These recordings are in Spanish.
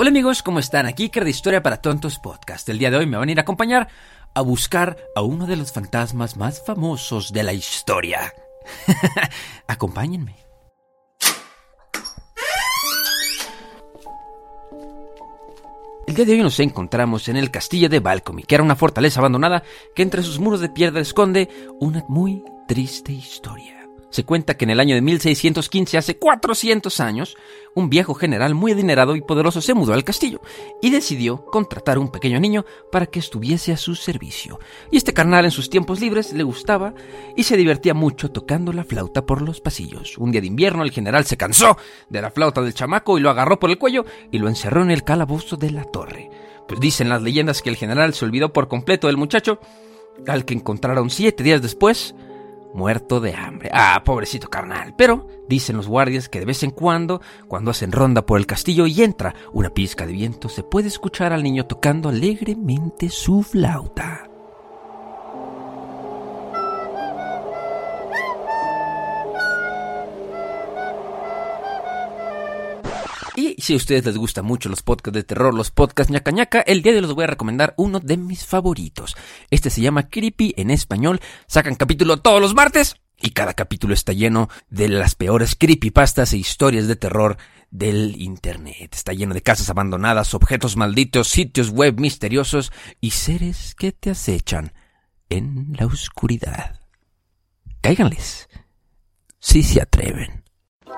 Hola amigos, ¿cómo están? Aquí Iker de Historia para Tontos Podcast. El día de hoy me van a ir a acompañar a buscar a uno de los fantasmas más famosos de la historia. Acompáñenme. El día de hoy nos encontramos en el castillo de Balcomy, que era una fortaleza abandonada que entre sus muros de piedra esconde una muy triste historia. Se cuenta que en el año de 1615, hace 400 años, un viejo general muy adinerado y poderoso se mudó al castillo y decidió contratar a un pequeño niño para que estuviese a su servicio. Y este carnal en sus tiempos libres le gustaba y se divertía mucho tocando la flauta por los pasillos. Un día de invierno el general se cansó de la flauta del chamaco y lo agarró por el cuello y lo encerró en el calabozo de la torre. Pues dicen las leyendas que el general se olvidó por completo del muchacho, al que encontraron siete días después, muerto de hambre. Ah, pobrecito carnal. Pero dicen los guardias que de vez en cuando, cuando hacen ronda por el castillo y entra una pizca de viento, se puede escuchar al niño tocando alegremente su flauta. Y si a ustedes les gustan mucho los podcasts de terror, los podcasts ñaca ñaca, el día de hoy les voy a recomendar uno de mis favoritos. Este se llama Creepy en español. Sacan capítulo todos los martes y cada capítulo está lleno de las peores creepypastas e historias de terror del internet. Está lleno de casas abandonadas, objetos malditos, sitios web misteriosos y seres que te acechan en la oscuridad. Cáiganles. Si se atreven.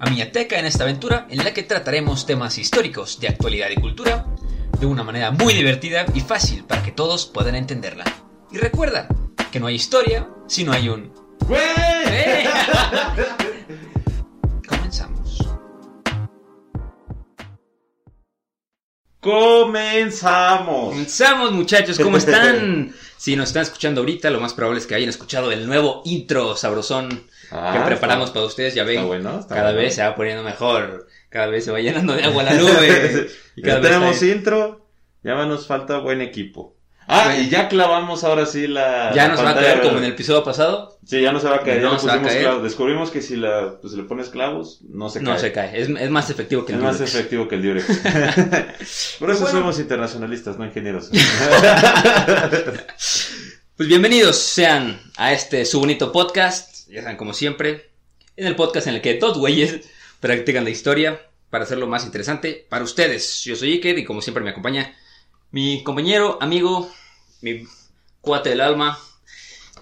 a Miñateca en esta aventura en la que trataremos temas históricos de actualidad y cultura de una manera muy divertida y fácil para que todos puedan entenderla. Y recuerda que no hay historia si no hay un... Comenzamos. Comenzamos muchachos, ¿cómo están? Si nos están escuchando ahorita, lo más probable es que hayan escuchado el nuevo intro sabrosón Ah, que preparamos está- para ustedes, ya ven. bueno, cada bueno. vez se va poniendo mejor, cada vez se va llenando de agua la nube. y ya cada vez tenemos intro, ya nos falta buen equipo. Ah, y ya clavamos ahora sí la. Ya la nos va a caer como en el episodio pasado, Sí, ya no se va a caer, No ya se va a pusimos caer. clavos. Descubrimos que si la, pues, le pones clavos, no se no cae. se cae, es, es más efectivo que Es el más Durex. efectivo que el Durex. Por eso Bueno. somos internacionalistas, no ingenieros. Pues bienvenidos sean a este su bonito podcast, ya saben como siempre, en el podcast en el que dos güeyes practican la historia para hacerlo más interesante para ustedes. Yo soy Iker y como siempre me acompaña mi compañero, amigo, mi cuate del alma,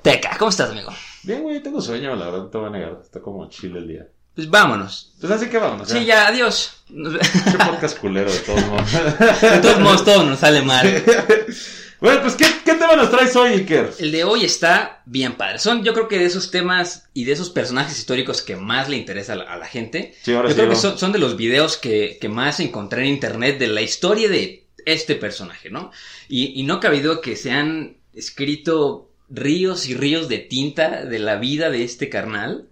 Teca. ¿Cómo estás, amigo? Bien, güey, tengo sueño, la verdad, no te voy a negar. Está como chile el día. Pues vámonos. Pues así que vamos. Sí, ya, adiós. Qué podcast culero, de todos modos. De todos modos, todo nos sale mal. bueno, pues, ¿qué, ¿qué tema nos traes hoy, Iker? El de hoy está bien padre. Son, yo creo que de esos temas y de esos personajes históricos que más le interesa a la, a la gente. Sí, ahora Yo sí. creo que son, son de los videos que, que más encontré en internet de la historia de este personaje, ¿no? Y, y no cabe duda que se han escrito ríos y ríos de tinta de la vida de este carnal.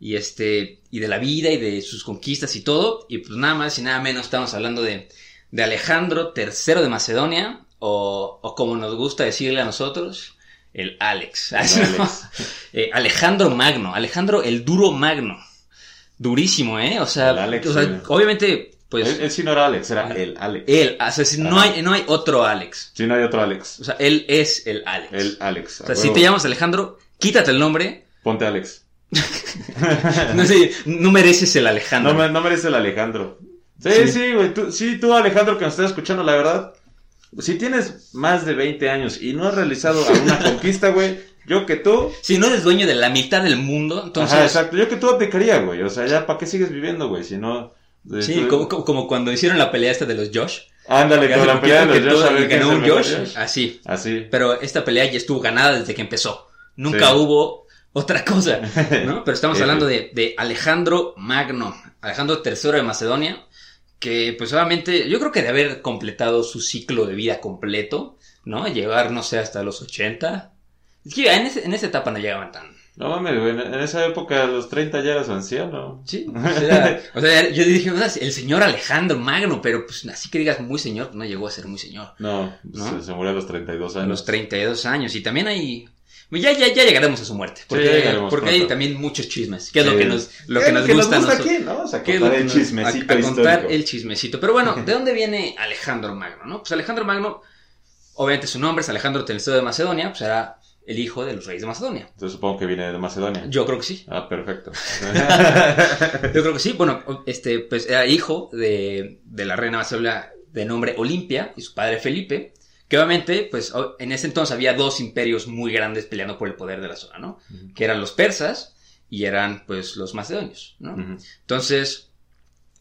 Y este. Y de la vida y de sus conquistas y todo. Y pues nada más y nada menos estamos hablando de, de Alejandro III de Macedonia. O, o como nos gusta decirle a nosotros. el Alex. El Alex. Eh, Alejandro Magno, Alejandro el duro Magno. Durísimo, ¿eh? O sea, o obviamente, pues él, él sí no era Alex, era el Alex. él, o sea, si no hay, no hay otro Alex. Sí, no hay otro Alex. O sea, él es el Alex. El Alex. o sea, si te llamas Alejandro, quítate el nombre. Ponte Alex. No sé, no mereces el Alejandro. No, no merece el Alejandro. Sí, Sí. sí, güey. Tú, sí, tú, Alejandro, que nos estás escuchando, la verdad. Si tienes más de 20 años y no has realizado alguna conquista, güey, yo que tú. Si no eres dueño de la mitad del mundo, entonces... Ajá, exacto. Yo que tú abdicaría, güey. O sea, ya, ¿para qué sigues viviendo, güey? Si no. De- Sí, como, como- cuando hicieron la pelea esta de los Josh. Ándale, Que con la pelea de los Josh, todo- ganó un Josh, Josh. así. Así. Pero esta pelea ya estuvo ganada desde que empezó. Nunca Sí. hubo otra cosa, ¿no? Pero estamos hablando de, de Alejandro Magno, Alejandro III de Macedonia, que pues obviamente yo creo que de haber completado su ciclo de vida completo, ¿no? Llegar, no sé, hasta los 80. Es que en, ese- en esa etapa no llegaban tan... No mames, güey. En esa época, a los 30 ya eras anciano. Sí, o sea, o sea, yo dije, "Ah, el señor Alejandro Magno, pero pues así que digas muy señor, no llegó a ser muy señor. No, ¿No? Se, se murió a los 32 A años. los 32 años. Y también hay. Ya, ya, ya llegaremos a su muerte. Porque, llegaremos porque hay también muchos chismes. Que es lo Sí. que nos, lo que Eh, nos gusta a aquí, ¿no? O sea, contar el chismecito a, a contar histórico. el chismecito. Pero bueno, ¿de dónde viene Alejandro Magno? ¿no? Pues Alejandro Magno, obviamente su nombre es Alejandro III de Macedonia, pues era el hijo de los reyes de Macedonia. Entonces supongo que viene de Macedonia. Yo creo que sí. Ah, perfecto. Yo creo que sí. Bueno, este, pues era hijo de, de la reina Macedonia de nombre Olimpia y su padre Felipe. Que obviamente, pues en ese entonces había dos imperios muy grandes peleando por el poder de la zona, ¿no? Que eran los persas y eran, pues, los macedonios, ¿no? Entonces,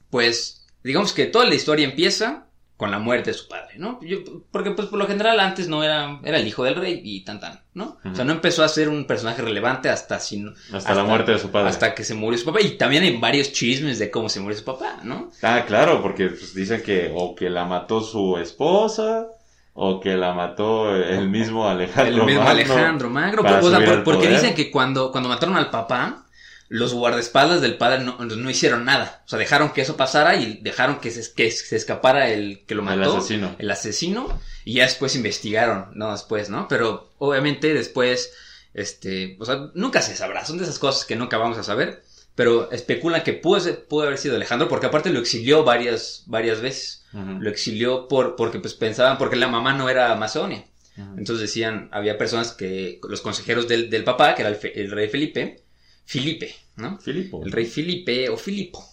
pues, digamos que toda la historia empieza con la muerte de su padre, ¿no? Yo- porque, pues, por lo general antes no era, era el hijo del rey y tan tan, ¿no? O sea, no empezó a ser un personaje relevante hasta, sin, Hasta, la muerte de su padre. hasta que se murió su papá. Y también hay varios chismes de cómo se murió su papá, ¿no? Ah, claro, porque pues, dicen que o que la mató su esposa o que la mató el mismo Alejandro. El mismo Magno. Alejandro Magno. para o sea, subir por- al porque poder. dicen que cuando, cuando mataron al papá, los guardaespaldas del padre no, no hicieron nada. O sea, dejaron que eso pasara y dejaron que se, que se escapara el que lo El mató. asesino. el asesino y ya después investigaron, no después, ¿no? Pero obviamente después, este, o sea, nunca se sabrá, son de esas cosas que nunca vamos a saber, pero especulan que pudo, ser- pudo haber sido Alejandro porque aparte lo exilió varias, varias veces, lo exilió por, porque pues pensaban, porque la mamá no era Macedonia, Ujú. entonces decían, había personas que, los consejeros del, del papá, que era el, fe- el rey Felipe, Filipe, ¿no? Filipo. El rey Filipe o Filipo,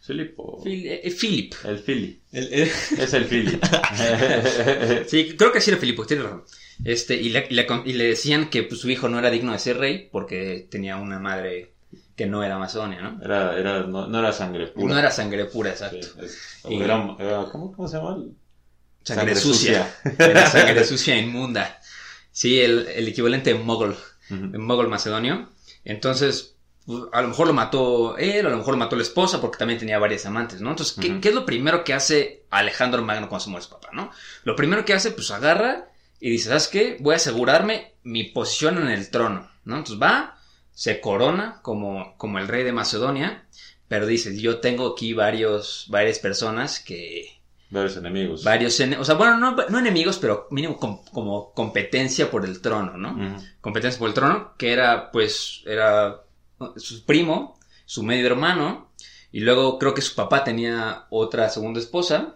Filipo. Fil- eh, Philip. El Fili. El- el- Es el Fili. Sí, creo que sí era Filipo, tiene razón. Este, y le, y le y le decían que pues, su hijo no era digno de ser rey porque tenía una madre que no era macedonia, ¿no? Era, era, no, no era sangre pura. No era sangre pura, Sí, exacto. es- Y- era- era- ¿cómo, ¿Cómo se llama? Sangre, Sangre sucia. Era sangre sucia inmunda. Sí, el, el equivalente de mogol, de mogol macedonio. Entonces, pues, a lo mejor lo mató él, a lo mejor lo mató la esposa porque también tenía varias amantes, ¿no? Entonces, ¿qué, qué es lo primero que hace Alejandro Magno cuando se muere su papá, no? Lo primero que hace, pues agarra y dice, ¿sabes qué? Voy a asegurarme mi posición en el trono, ¿no? Entonces va, se corona como, como el rey de Macedonia, pero dice, yo tengo aquí varios, varias personas que, Varios enemigos. varios, ene- o sea, bueno, no, no enemigos, pero mínimo com- como competencia por el trono, ¿no? Competencia por el trono, que era, pues, era su primo, su medio hermano, y luego creo que su papá tenía otra segunda esposa,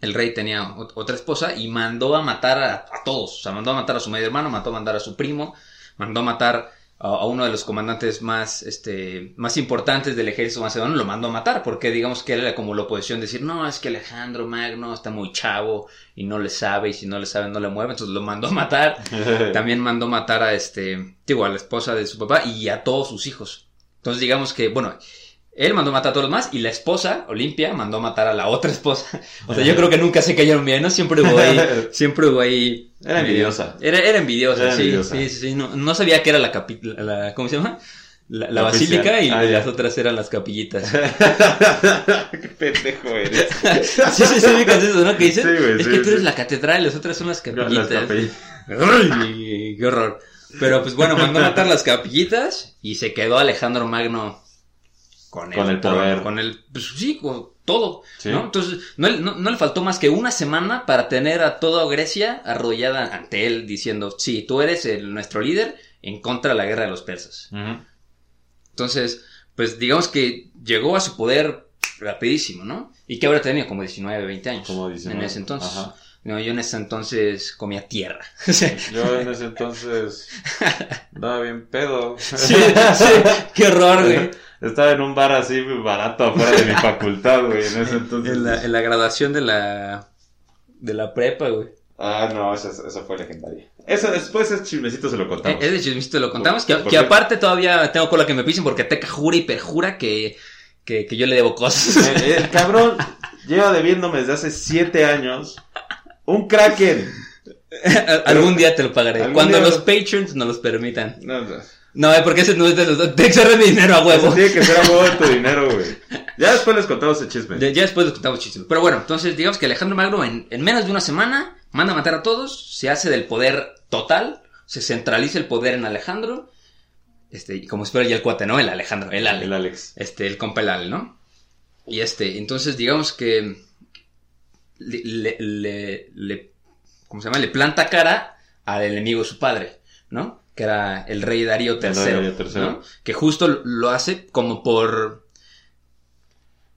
el rey tenía ot- otra esposa, y mandó a matar a, a todos, o sea, mandó a matar a su medio hermano, mandó a matar a su primo, mandó a matar a, a uno de los comandantes más, este, más importantes del ejército macedonio, lo mandó a matar, porque digamos que él era como la oposición, decir, no, es que Alejandro Magno está muy chavo, y no le sabe, y si no le sabe no le mueve, entonces lo mandó a matar, también mandó matar a este, digo, a la esposa de su papá y a todos sus hijos. Entonces digamos que, bueno, él mandó matar a todos los demás y la esposa, Olimpia, mandó matar a la otra esposa. O sea, yo creo que nunca se cayeron bien, ¿no? Siempre hubo ahí, siempre hubo ahí. Era envidiosa. Era, era envidiosa, Era sí, envidiosa. sí, sí, sí. No, no sabía que era la capi- la, ¿cómo se llama? La, la La oficial. basílica y Ah, ya. las otras eran las capillitas. Qué pendejo eres. sí, sí, sí, eso, ¿no? Que dicen, Sí, güey, es sí, que tú eres la catedral y las otras son las capillitas. Las. Ay, qué horror. Pero pues bueno, mandó a matar las capillitas y se quedó Alejandro Magno con Con el poder. Con el, pues sí, con- todo, Sí. ¿no? Entonces, no, le- no- no le faltó más que una semana para tener a toda Grecia arrodillada ante él diciendo, sí, tú eres el- nuestro líder en contra de la guerra de los persas. Entonces, pues digamos que llegó a su poder rapidísimo, ¿no? Y que ahora tenía como 19, 20 años. Como 19, En ese entonces. ajá. No, yo en ese entonces comía tierra. sí, Yo en ese entonces andaba bien pedo. sí, qué horror, güey. Estaba en un bar así barato afuera de mi facultad, güey, en ese entonces. En la, en la graduación de la, de la prepa, güey. Ah, no, esa, esa fue legendaria. Eso después ese chismecito se lo contamos. Eh, Es de chismito, lo contamos. Que, ¿Por que aparte todavía tengo cola que me pisen porque Teca jura y perjura que, que, que yo le debo cosas. Eh, El cabrón lleva debiéndome desde hace siete años un Kraken. Algún día te lo pagaré. Cuando los patrons nos los permitan. No, no. No, eh, porque ese no es de los dos. Te exarre mi dinero a Eso huevo. tiene que ser a huevo de tu dinero, güey. Ya después les contamos ese chisme. Ya, ya después les contamos chistes. Pero bueno, entonces digamos que Alejandro Magno en, en menos de una semana manda a matar a todos, se hace del poder total, se centraliza el poder en Alejandro. Este, y como espera ya el cuate, ¿no? El Alejandro, el Ale. El Alex. Este, el compa el Ale, ¿no? Y este, entonces digamos que le, le, le- le- ¿cómo se llama? Le planta cara al enemigo de su padre, ¿no? Que era el rey Darío III. El rey Darío III. ¿no? Que justo lo hace como por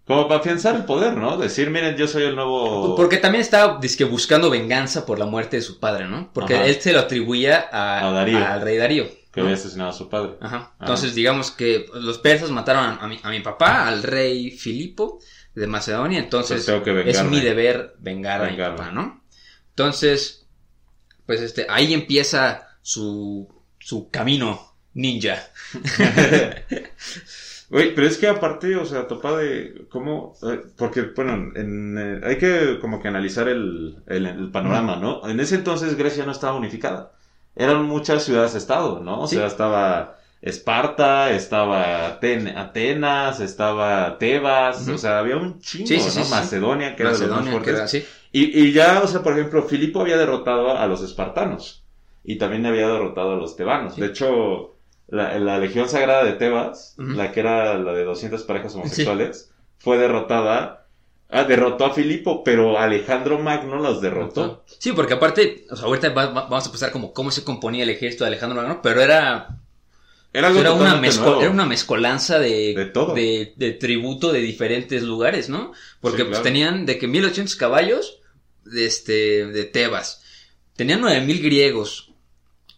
Como para afianzar el poder, ¿no? Decir, miren, yo soy el nuevo. Porque también estaba dizque, buscando venganza por la muerte de su padre, ¿no? Porque Ajá. él se lo atribuía a, A Darío. al rey Darío. Que ¿no? había asesinado a su padre. Ajá. Entonces, digamos que los persas mataron a, a mi, a mi papá, al rey Filipo de Macedonia. Entonces, tengo que es mi deber vengar a mi papá, ¿no? Entonces, pues este, ahí empieza su, su camino ninja. Pero es que aparte, o sea, topa de cómo, eh, porque, bueno, en, eh, hay que como que analizar el, el, el panorama, ¿no? En ese entonces Grecia no estaba unificada. Eran muchas ciudades-estado, ¿no? O Sí. sea, estaba Esparta, estaba Aten- Atenas, estaba Tebas, o sea, había un chingo, Sí, ¿no? sí. Macedonia, que era de los más fuertes. era así. Y, y ya, o sea, por ejemplo, Filipo había derrotado a los espartanos y también había derrotado a los tebanos. De hecho, la, la Legión Sagrada de Tebas, la que era la de 200 parejas homosexuales, fue derrotada. Ah, derrotó a Filipo, pero Alejandro Magno los derrotó. Sí, porque aparte, o sea, ahorita va- va- vamos a pasar como cómo se componía el ejército de Alejandro Magno, pero era Era algo era una, mezco- era una mezcolanza de, De todo. de, de tributo de diferentes lugares, ¿no? Porque Sí, pues tenían de que 1800 caballos de, este, de Tebas, tenían 9000 griegos,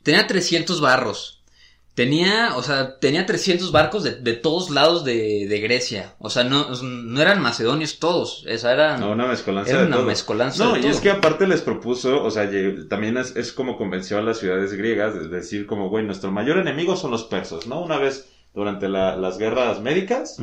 tenía 300 barros, tenía, o sea, tenía 300 barcos de, de todos lados de, de Grecia, o sea, no, no eran macedonios todos, esa era, No, una mezcolanza era de una todo. mezcolanza No, de y todo. es que aparte les propuso, o sea, también es, es como convenció a las ciudades griegas de decir como, güey, nuestro mayor enemigo son los persas, ¿no? Una vez durante la- las guerras médicas,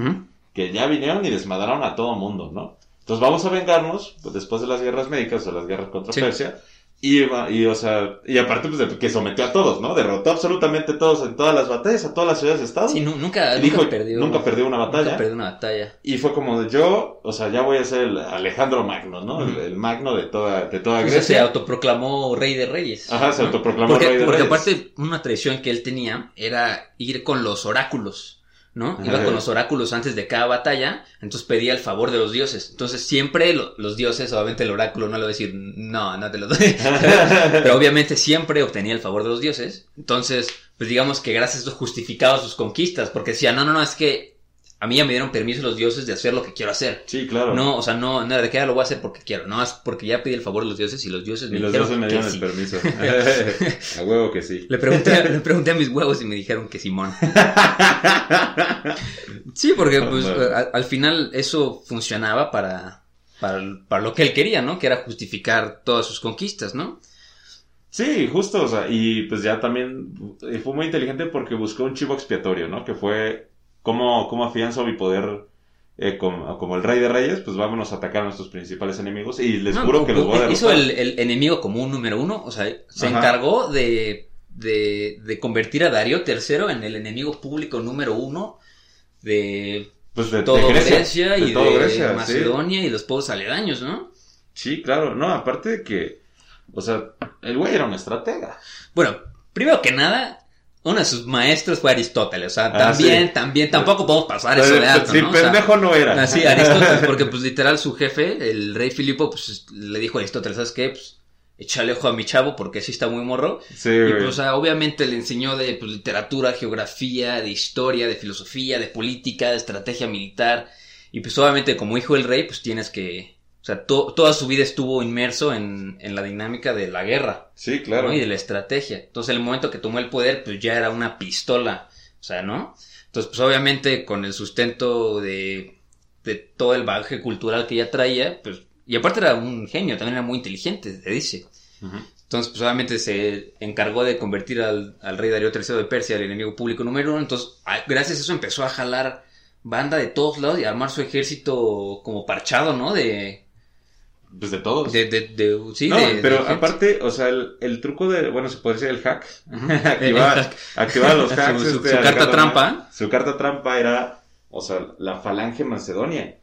que ya vinieron y desmadraron a todo mundo, ¿no? Entonces vamos a vengarnos pues, después de las guerras médicas o las guerras contra Sí. Persia. Y, y, o sea, y aparte, pues, de- que sometió a todos, ¿no? Derrotó absolutamente a todos en todas las batallas, a todas las ciudades de Estado. Sí, nu- nunca, nunca dijo, perdió. nunca perdió una batalla. Nunca perdió una batalla. Y fue como de yo, o sea, ya voy a ser el Alejandro Magno, ¿no? El, Magno de toda, de toda Entonces se Grecia. autoproclamó rey de reyes. Ajá, se ¿no? autoproclamó porque, rey de porque reyes. aparte, una tradición que él tenía era ir con los oráculos, ¿no? Iba con los oráculos antes de cada batalla, entonces pedía el favor de los dioses. Entonces siempre lo- los dioses, obviamente el oráculo no le va a decir, no, no te lo doy. Pero obviamente siempre obtenía el favor de los dioses. Entonces, pues digamos que gracias a esto justificaba sus conquistas, porque decía, no, no, no, es que a mí ya me dieron permiso los dioses de hacer lo que quiero hacer. Sí, claro. No, o sea, no, no, de que ahora lo voy a hacer porque quiero, no, es porque ya pedí el favor de los dioses y los dioses y me los dijeron dioses me que dieron sí. el permiso. a huevo que sí. Le pregunté, le pregunté a mis huevos y me dijeron que Simón. Sí, porque pues al, al final eso funcionaba para, para, para lo que él quería, ¿no? Que era justificar todas sus conquistas, ¿no? Sí, justo, o sea, y pues ya también y fue muy inteligente porque buscó un chivo expiatorio, ¿no? Que fue cómo, cómo afianzo mi poder eh, como, como el rey de reyes, pues vámonos a atacar a nuestros principales enemigos y les No, juro que los voy a derrotar. Hizo el, el enemigo común número uno, o sea, se Ajá. encargó de, de, de convertir a Darío III en el enemigo público número uno de pues de, todo Grecia, Grecia, y de Grecia, sí. Macedonia y los pueblos aledaños, ¿no? Sí, claro, no, aparte de que, o sea, el güey era un estratega. Bueno, primero que nada, uno de sus maestros fue Aristóteles, o sea, Ah, también, sí. también, tampoco podemos pasar eso de alto, sí, ¿no? O sea, pendejo no era. Así, Aristóteles, porque pues literal su jefe, el rey Filipo, pues le dijo a Aristóteles, ¿sabes qué? Pues échale ojo a mi chavo porque sí está muy morro. Sí, Y pues, o sea, obviamente le enseñó de pues, literatura, geografía, de historia, de filosofía, de política, de estrategia militar. Y pues obviamente como hijo del rey, pues tienes que... O sea, to- toda su vida estuvo inmerso en, en la dinámica de la guerra. Sí, claro. ¿no? Y de la estrategia. Entonces, el momento que tomó el poder, pues ya era una pistola. O sea, ¿no? Entonces, pues obviamente con el sustento de, de todo el bagaje cultural que ya traía, pues... Y aparte era un genio, también era muy inteligente, se dice. Entonces, pues obviamente se encargó de convertir al, al rey Darío III de Persia el enemigo público número uno. Entonces, a- gracias a eso empezó a jalar banda de todos lados y a armar su ejército como parchado, ¿no? De... Pues de todos. de, de, de- sí, no, de- pero aparte, o sea, el, el truco de, bueno, se puede decir el hack, activar, El hack. activar los hacks. Su- su- este, su carta trampa. Su carta trampa era, o sea, la falange macedonia.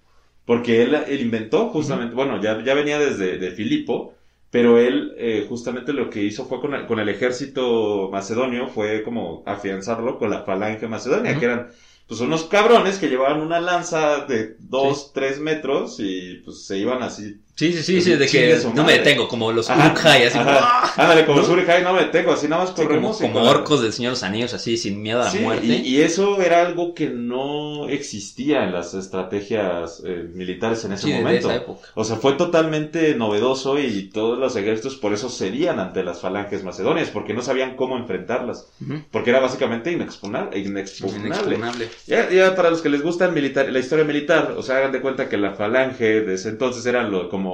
Porque él, él inventó justamente, bueno, ya, ya venía desde de Filipo, pero él eh, justamente lo que hizo fue con el, con el ejército macedonio, fue como afianzarlo con la falange macedonia, que eran pues unos cabrones que llevaban una lanza de dos, tres metros y pues se iban así Sí, sí, sí, sí, de que no me detengo, como los Ajá, Uruk-hai, así como, ajá. Ándale, como ¿No? Surekai, no me tengo, así nada más Sí, como, corremos. como orcos del Señor de los Anillos, así, sin miedo a la Sí, muerte. y, y eso era algo que no existía en las estrategias eh, militares en ese Sí, de- de momento. esa época. O sea, fue totalmente novedoso y todos los ejércitos por eso serían ante las falanges macedonias, porque no sabían cómo enfrentarlas, porque era básicamente inexpugnable. inexpugnable. Inexpugnable. Ya, ya para los que les gusta el militar, la historia militar, o sea, hagan de cuenta que la falange de ese entonces eran lo, como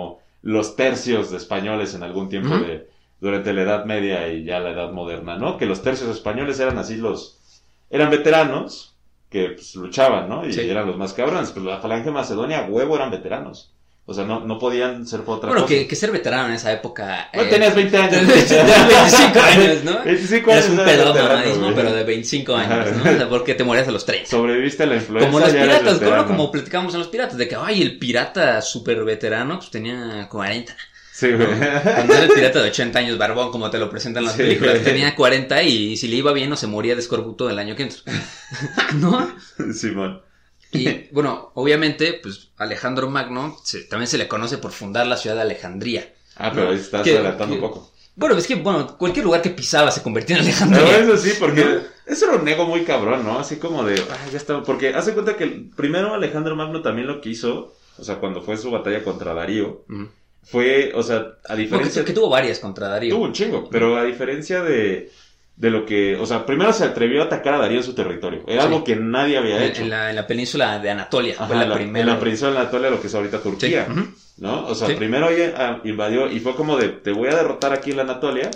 los tercios de españoles en algún tiempo de, durante la Edad Media y ya la Edad Moderna, ¿no? Que los tercios españoles eran así los, eran veteranos que pues, luchaban, ¿no? Y Sí. eran los más cabrones, pero la falange macedonia, huevo, eran veteranos. O sea, no, no podían ser por otra Bueno, cosa. que, que ser veterano en esa época. Bueno, eh, tenías 20 años. tenías 25 años, ¿no? 25 Eres años. un eras pedo mamadismo, pero de 25 años. ¿no? O sea, porque te morías a los 30. Sobreviviste a la influenza. Como los piratas. ¿no? Como platicamos en los piratas, de que, ay, el pirata súper veterano, pues tenía 40. Sí, güey. Cuando era el pirata de 80 años, barbón, como te lo presentan las Sí, películas, güey. tenía 40 y si le iba bien no se moría de escorbuto el año que entra. ¿No? Simón. Y bueno, obviamente, pues Alejandro Magno se- también se le conoce por fundar la ciudad de Alejandría. Ah, pero ahí estás ¿Qué- adelantando un poco. Bueno, es que, bueno, cualquier lugar que pisaba se convertía en Alejandría. eso sí, porque eso era un ego muy cabrón, ¿no? Así como de, ah, ya está. Porque hace cuenta que primero Alejandro Magno también lo que hizo, o sea, cuando fue su batalla contra Darío, fue, o sea, a que, diferencia. que tuvo varias contra Darío. Tuvo un chingo, pero a diferencia de, de lo que, o sea, primero se atrevió a atacar a Darío en su territorio. Era Sí. algo que nadie había hecho. en la, en la península de Anatolia. Ajá, fue la, la- primera. En la península de Anatolia, lo que es ahorita Sí. Turquía. ¿no? O sea, Sí. primero ahí, ah, invadió y fue como de, te voy a derrotar aquí en la Anatolia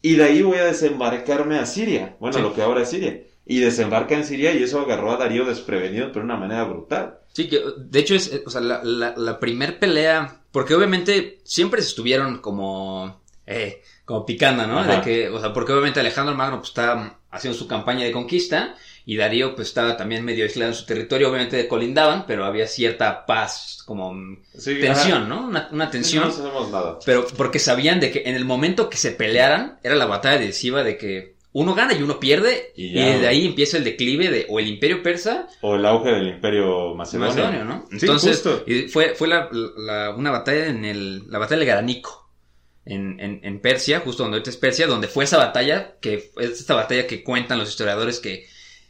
y de ahí voy a desembarcarme a Siria, bueno, lo que ahora es Siria. Y desembarca en Siria y eso agarró a Darío desprevenido, pero de una manera brutal. Sí, que de hecho es, o sea, la, la, la primer pelea, porque obviamente siempre estuvieron como, eh, como picando, ¿no? Ajá. De que, o sea, porque obviamente Alejandro Magno pues estaba haciendo su campaña de conquista y Darío pues estaba también medio aislado en su territorio, obviamente colindaban, pero había cierta paz, como mm, Sí, tensión, ajá. ¿no? Una, una Sí, tensión. No sabemos nada. Pero porque sabían de que en el momento que se pelearan, era la batalla decisiva de que uno gana y uno pierde, Y de ahí empieza el declive de o el imperio persa O el auge del imperio macedonio. Macedonio, ¿no? Sí, Entonces, justo. y fue, fue la, la- una batalla en el, la batalla de Garanico, en, en, en Persia, justo donde ahorita es Persia, donde fue esa batalla, que es esta batalla que cuentan los historiadores que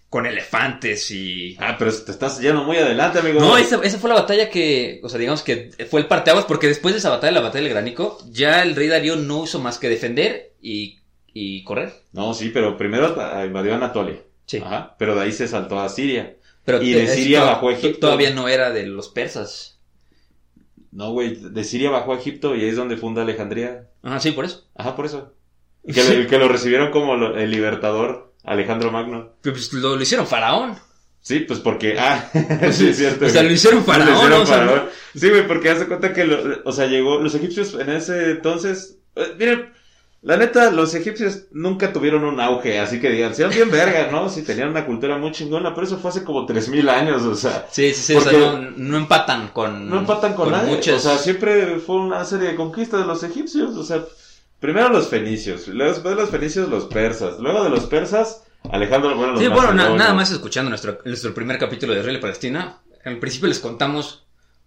con elefantes y... Ah, pero te estás yendo muy adelante, amigo. No, esa, esa fue la batalla que, o sea, digamos que fue el parteaguas, porque después de esa batalla, la batalla del Granico, ya el rey Darío no hizo más que defender y, y correr. No, sí, pero primero ah, invadió Anatolia. Sí. Ajá. Pero de ahí se saltó a Siria. Pero Y de Siria bajó Egipto. Todavía no era de los persas. No, güey, de Siria bajó a Egipto y ahí es donde funda Alejandría. Ajá, sí, por eso. Ajá, por eso. Y que, lo- que lo recibieron como lo- el libertador Alejandro Magno. Pues lo, lo hicieron faraón. Sí, pues porque, ah, sí, es cierto. O sea, lo hicieron faraón, Lo hicieron o sea, faraón. Sí, güey, porque hace cuenta que, lo- o sea, llegó, los egipcios en ese entonces, eh, miren, la neta, los egipcios nunca tuvieron un auge, así que digan, sean bien vergas, ¿no? Sí, tenían una cultura muy chingona, pero eso fue hace como 3000 años, o sea, Sí, sí, sí, o sea, Porque- no, no empatan con... no empatan con, nadie. muchas... O sea, siempre fue una serie de conquistas de los egipcios. O sea, primero los fenicios, luego después de los fenicios los persas, luego de los persas Alejandro, bueno, los Sí, bueno, na- nada más escuchando nuestro, nuestro primer capítulo de Israel y Palestina, al principio les contamos,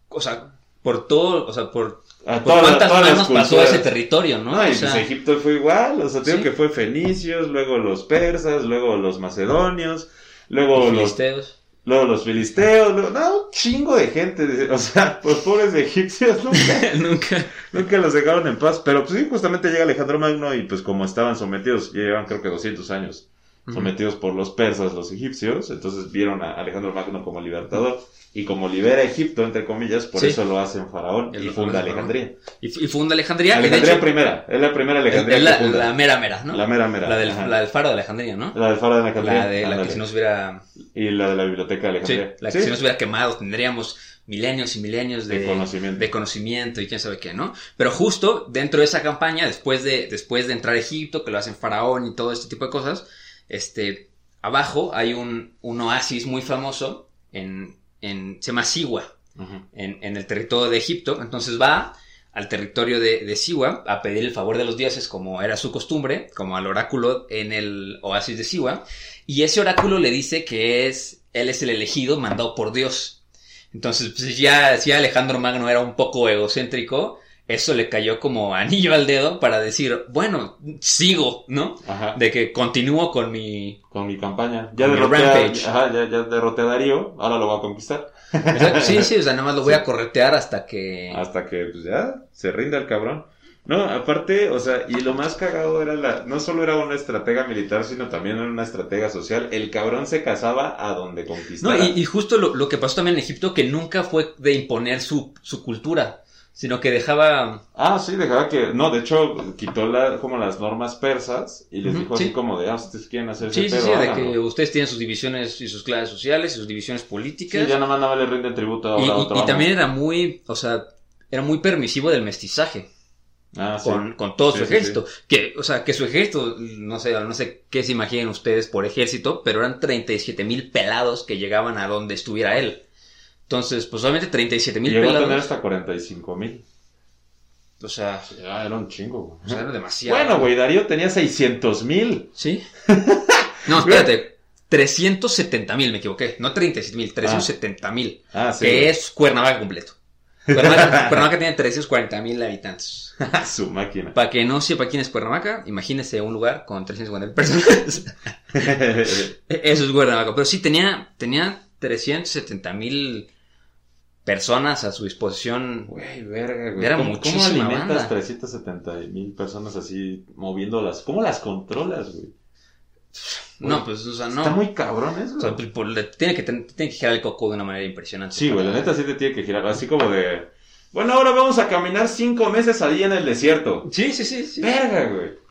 o sea, por todo, o sea, por, A todas- cuántas todas manos pasó ese territorio, ¿no? No, y O sea, pues Egipto fue igual, o sea, digo Sí. que fue fenicios, luego los persas, luego los macedonios, luego los los, filisteos. luego los filisteos, luego, no, un chingo de gente, o sea, los pobres egipcios nunca, Nunca. nunca los dejaron en paz, pero pues sí, justamente llega Alejandro Magno y pues como estaban sometidos, llevan creo que 200 años sometidos por los persas, los egipcios, entonces vieron a Alejandro Magno como libertador y como libera a Egipto, entre comillas, por Sí. eso lo hacen faraón El- y funda. Alejandría. Y, y funda Alejandría. Alejandría hecho, primera, es la primera Alejandría es la, que funda. la mera mera, ¿no? La mera mera. La del, ajá. la del faro de Alejandría, ¿no? La del faro de Alejandría. La de la que ándale. si no se hubiera, Y la de la biblioteca de sí, Alejandría. la que Sí. si no se hubiera quemado, tendríamos milenios y milenios de, De conocimiento. de conocimiento y quién sabe qué, ¿no? Pero justo dentro de esa campaña, después de, después de entrar a Egipto, que lo hacen faraón y todo este tipo de cosas, este, abajo hay un, un oasis muy famoso en, en, se llama Siwa, en, en el territorio de Egipto. Entonces va al territorio de, de Siwa a pedir el favor de los dioses, como era su costumbre, como al oráculo en el oasis de Siwa. Y ese oráculo le dice que es, él es el elegido mandado por Dios. Entonces, pues ya, si Alejandro Magno era un poco egocéntrico, eso le cayó como anillo al dedo para decir, bueno, sigo, ¿no? Ajá. De que continúo con mi... Con mi campaña. Ya derroté, a, ajá, ya, ya derroté a Darío, ahora lo voy a conquistar. Sí, sí, o sea, nada más lo voy a corretear hasta que... Hasta que pues ya se rinda el cabrón. No, aparte, o sea, y lo más cagado era la, no solo era una estratega militar, sino también era una estratega social. El cabrón se casaba a donde No, conquistara. y, y justo lo, lo que pasó también en Egipto, que nunca fue de imponer su, su cultura, sino que dejaba... Ah, sí, dejaba que, no, de hecho, quitó la, como las normas persas y les dijo sí. así como de, ah, ustedes quieren hacer Sí, ese sí, de háganlo". que ustedes tienen sus divisiones y sus clases sociales y sus divisiones políticas. Sí, ya nada más nada le rinden tributo a y, y- otro y amo. también era muy, o sea, era muy permisivo del mestizaje Ah, sí. con, con todo Sí, su sí, ejército. Que, o sea, que su ejército, no sé, no sé qué se imaginen ustedes por ejército, pero eran 37 mil pelados que llegaban a donde estuviera él. Entonces, pues obviamente 37 mil Llegó a tener pelados. hasta 45 mil. O sea, Ya, era un chingo, güey. o sea, era demasiado. Bueno, güey, Darío tenía 600 mil. ¿Sí? No, espérate. 370 mil, me equivoqué. No 37 mil, 370 mil. Ah, sí. que es Cuernavaca completo. Cuernavaca, Cuernavaca tiene 340 mil habitantes. Su máquina. Para que no sepa quién es Cuernavaca, imagínese un lugar con 350 mil personas. Eso es Cuernavaca. Pero sí, tenía, tenía 370 mil personas a su disposición. Güey, verga, güey. Era ¿Cómo, muchísima ¿Cómo alimentas banda. 370 mil personas así moviéndolas? ¿Cómo las controlas, güey? No, pues, o sea, no. Está muy cabrón eso. O sea, pues, le- tiene, que, tiene que girar el coco de una manera impresionante. sí, güey, la neta sí te tiene que girar. Así como de. Bueno, ahora vamos a caminar cinco meses allí en el desierto. Sí, sí, sí. sí. Verga, güey.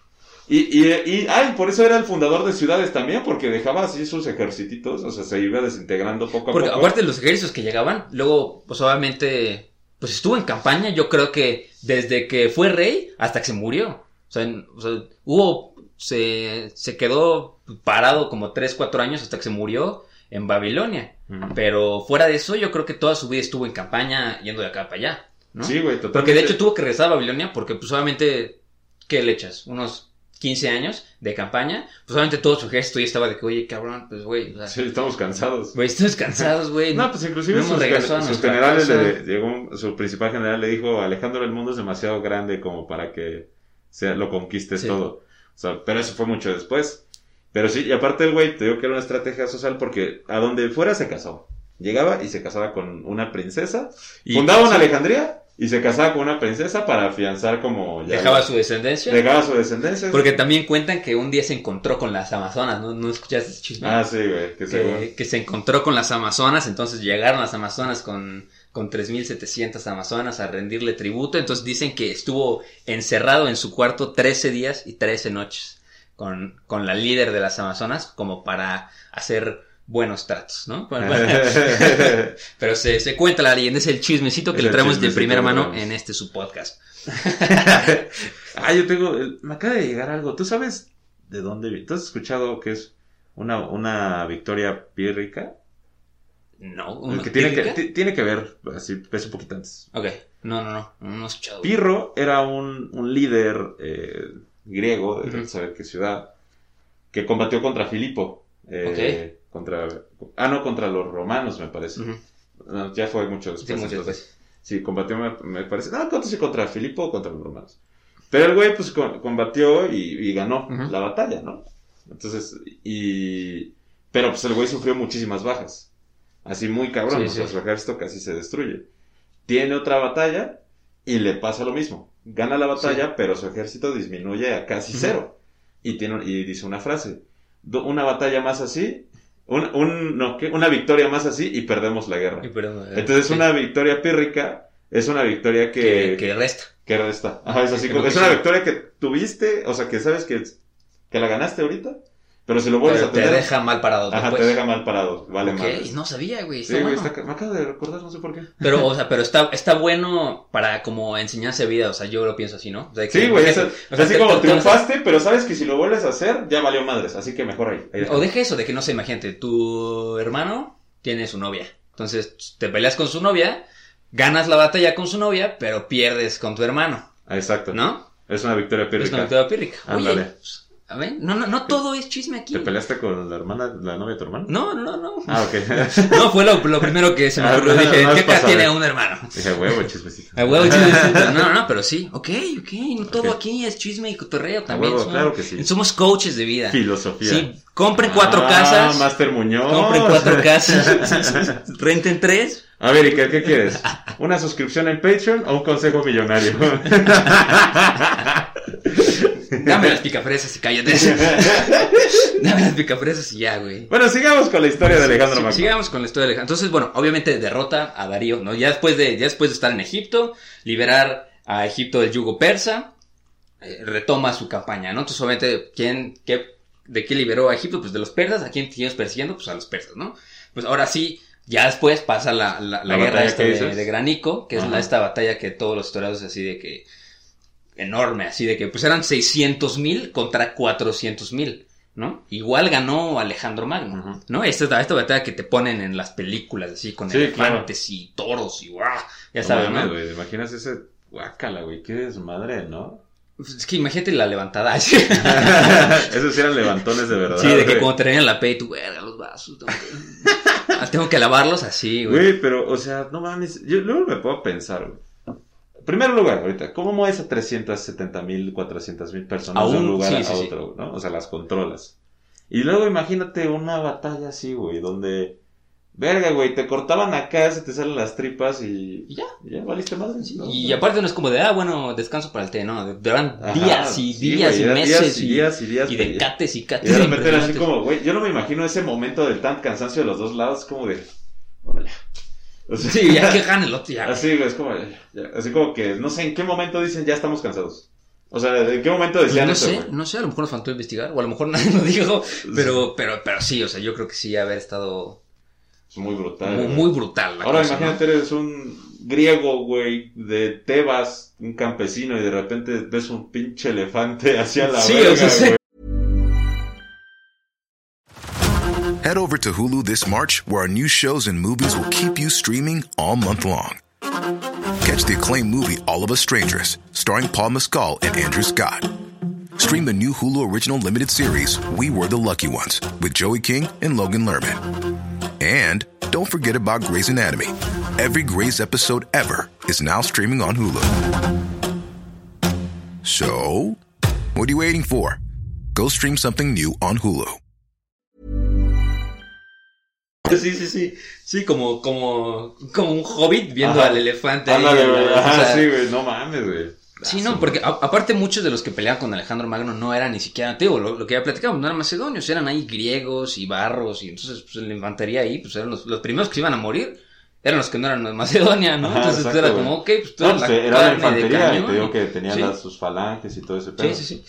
Y, y, y, ay, por eso era el fundador de ciudades también, porque dejaba así sus ejercititos, o sea, se iba desintegrando poco a Porque poco. aparte de los ejércitos que llegaban, luego, pues obviamente, pues estuvo en campaña, yo creo que desde que fue rey hasta que se murió. O sea, en- o sea, hubo, se, se quedó parado como 3, 4 años hasta que se murió en Babilonia. Pero fuera de eso, yo creo que toda su vida estuvo en campaña yendo de acá para allá. ¿no? Sí, güey, totalmente. Porque de hecho tuvo que regresar a Babilonia porque pues obviamente, ¿qué le echas? Unos 15 años de campaña, pues obviamente todo su ejército ya estaba de que, oye, cabrón, pues güey, o sea, Sí, estamos cansados. güey, estamos cansados, güey. No, pues inclusive No sus, regresado generales, le, llegó su principal general le dijo, Alejandro, el mundo es demasiado grande como para que sea, lo conquistes Sí. todo. O sea, pero eso fue mucho después. Pero sí, y aparte el güey, te digo que era una estrategia social porque a donde fuera se casó. Llegaba y se casaba con una princesa. Y- fundaba una. Alejandría y se casaba con una princesa para afianzar como... ya Dejaba la- su descendencia. Dejaba su descendencia. Porque también cuentan que un día se encontró con las Amazonas, ¿no? ¿No escuchaste ese chisme? Ah, sí, güey. Que, que se encontró con las Amazonas, entonces llegaron las Amazonas con, con 3.700 Amazonas a rendirle tributo, entonces dicen que estuvo encerrado en su cuarto 13 días y 13 noches con, con la líder de las Amazonas como para hacer buenos tratos, ¿no? Pero se, se cuenta la leyenda, es el chismecito que le traemos de primera mano en este su podcast. ah, yo tengo. Me acaba de llegar algo. ¿Tú sabes de dónde? ¿Tú has escuchado que es una, una victoria pírrica? No, una Que tiene, que, pírrica? tiene que ver, así, es un poquito antes. Ok, no, no, no, no he escuchado. Pirro era un, un líder eh, griego, de no saber qué ciudad, que combatió contra Filipo. Eh, contra, ah, no, contra los romanos, me parece. No, ya fue mucho Sí, después. mucho entonces. después. Sí, combatió, me, me parece. No, contra, contra Filipo o contra los romanos. Pero el güey, pues, combatió y, y ganó la batalla, ¿no? Entonces, y. Pero, pues, el güey sufrió muchísimas bajas. Así muy cabrón, Sí, o sea, sí. su ejército casi se destruye. Tiene otra batalla y le pasa lo mismo. Gana la batalla, pero su ejército disminuye a casi cero. Y, tiene, y dice una frase. "Do- Una batalla más así, un, un- no, ¿qué? una victoria más así y perdemos la guerra. Entonces sí. una victoria pírrica es una victoria que, que, que resta. que resta. Ajá, es así Que es una victoria que tuviste, o sea, que sabes que, que la ganaste ahorita, pero si lo vuelves Pero a te tener, deja mal parado ajá, después. te deja mal parado, vale Ok, madres. no sabía, güey. Sí, bueno. está- me acabo de recordar, no sé por qué. Pero, o sea, pero está, está bueno para como enseñanza de vida, o sea, yo lo pienso así, ¿no? O sea, que- Sí, güey, o es, sea, o sea, así te- como te- te- triunfaste, pero sabes que si lo vuelves a hacer, ya valió madres, así que mejor ahí. ahí O deja eso, de que no sé, imagínate, tu hermano tiene su novia. Entonces, te peleas con su novia, ganas la batalla con su novia, pero pierdes con tu hermano, Ah, Exacto. ¿no? Es una victoria Es pírrica. una victoria pírrica. Ándale. No, no, no todo es chisme aquí. ¿Te peleaste con la hermana, la novia de tu hermano? No, no, no. Ah, ok. No, fue lo, lo primero que se me Ah, ocurrió. Dije, no ¿qué cara tiene saber. un hermano? Dije, huevo, chismecito. A huevo, chisme. No, no, pero sí. Ok, ok. No todo aquí es chisme y cotorreo A también. huevo, claro que sí. Somos coaches de vida. Filosofía. Sí, compren cuatro Ah, casas. Master Muñoz. Compren cuatro casas. Renten tres. A ver, ¿y qué, qué quieres? ¿Una suscripción en Patreon o un consejo millonario? Dame las picafresas y cállate. Dame las picafresas y ya, güey. bueno, sigamos con la historia de Alejandro Sí, Magno. sigamos con la historia de Alejandro. Entonces, bueno, obviamente derrota a Darío, ¿no? Ya después de, ya después de estar en Egipto, liberar a Egipto del yugo persa, eh, retoma su campaña, ¿no? Entonces, obviamente, ¿quién, qué, ¿de qué liberó a Egipto? Pues de los persas. ¿A quién sigues persiguiendo? Pues a los persas, ¿no? Pues ahora sí, ya después pasa la, la, la La guerra esta de, Granico, que es la, esta batalla que todos los historiadores así de que enorme, así de que pues eran 600 mil contra 400 mil, ¿no? Igual ganó Alejandro Magno. ¿no? Esta, esta, batalla que te ponen en las películas, así con Sí, elefantes y toros y guau, ya No sabes, mames, ¿no? güey, ¿te imaginas ese guácala, güey? Qué desmadre, ¿no? Pues, Es que imagínate la levantada. Esos eran levantones de verdad. sí, de que güey. te traían la P y tú, verga, los vasos, tengo que, Ah, tengo que lavarlos así, güey. Güey, pero, o sea, no mames. Yo luego me puedo pensar, güey. En primer lugar, ahorita, ¿cómo mueves a 370 mil, 400 mil personas de Aún, un lugar sí, a sí, sí. otro, ¿no? O sea, las controlas. Y luego imagínate una batalla así, güey, donde, verga, güey, te cortaban acá, se te salen las tripas y, Y ya. y ya valiste madre. ¿no? Y aparte no es como de, ah, bueno, descanso para el té, no, duran días y sí, días y meses días y, y días y días, y de cates y Y cates. de repente era así como, güey, yo no me imagino ese momento del tan cansancio de los dos lados, como de, bueno, ya. O sea, Sí, ya que gane el otro, ya. Así, güey, es como, ya, así como que, no sé en qué momento dicen, ya estamos cansados. O sea, ¿en qué momento Pues decían no eso, sé, no sé, a lo mejor nos faltó investigar, o a lo mejor nadie lo dijo, pero, pero, pero sí, o sea, yo creo que sí haber estado Es muy brutal. muy, muy brutal la Ahora cosa, ¿no? imagínate, eres un griego, güey, de Tebas, un campesino, y de repente ves un pinche elefante hacia la Sí, verga, o sea, sí. Head over to Hulu this March, where our new shows and movies will keep you streaming all month long. Catch the acclaimed movie All of Us Strangers, starring Paul Mescal and Andrew Scott. Stream the new Hulu original limited series We Were the Lucky Ones with Joey King and Logan Lerman. And don't forget about Grey's Anatomy. Every Grey's episode ever is now streaming on Hulu. So, what are you waiting for? Go stream something new on Hulu. Sí, sí, sí. Sí, como, como, como un hobbit viendo Ajá. al elefante. ahí, Ándale, o sea, sí, güey, no mames, güey. Sí, no, porque a- aparte muchos de los que peleaban con Alejandro Magno no eran ni siquiera, digo, lo, lo que ya platicamos, no eran macedonios, eran ahí griegos y barros, y entonces pues en la infantería ahí, pues eran los, los primeros que se iban a morir, eran los que no eran de Macedonia, ¿no? Ajá, entonces exacto, era como, ok, pues tú No, eres pues, la era la de infantería, y te digo que tenían sí. las, sus falanges y todo ese pedo. Sí, sí, sí.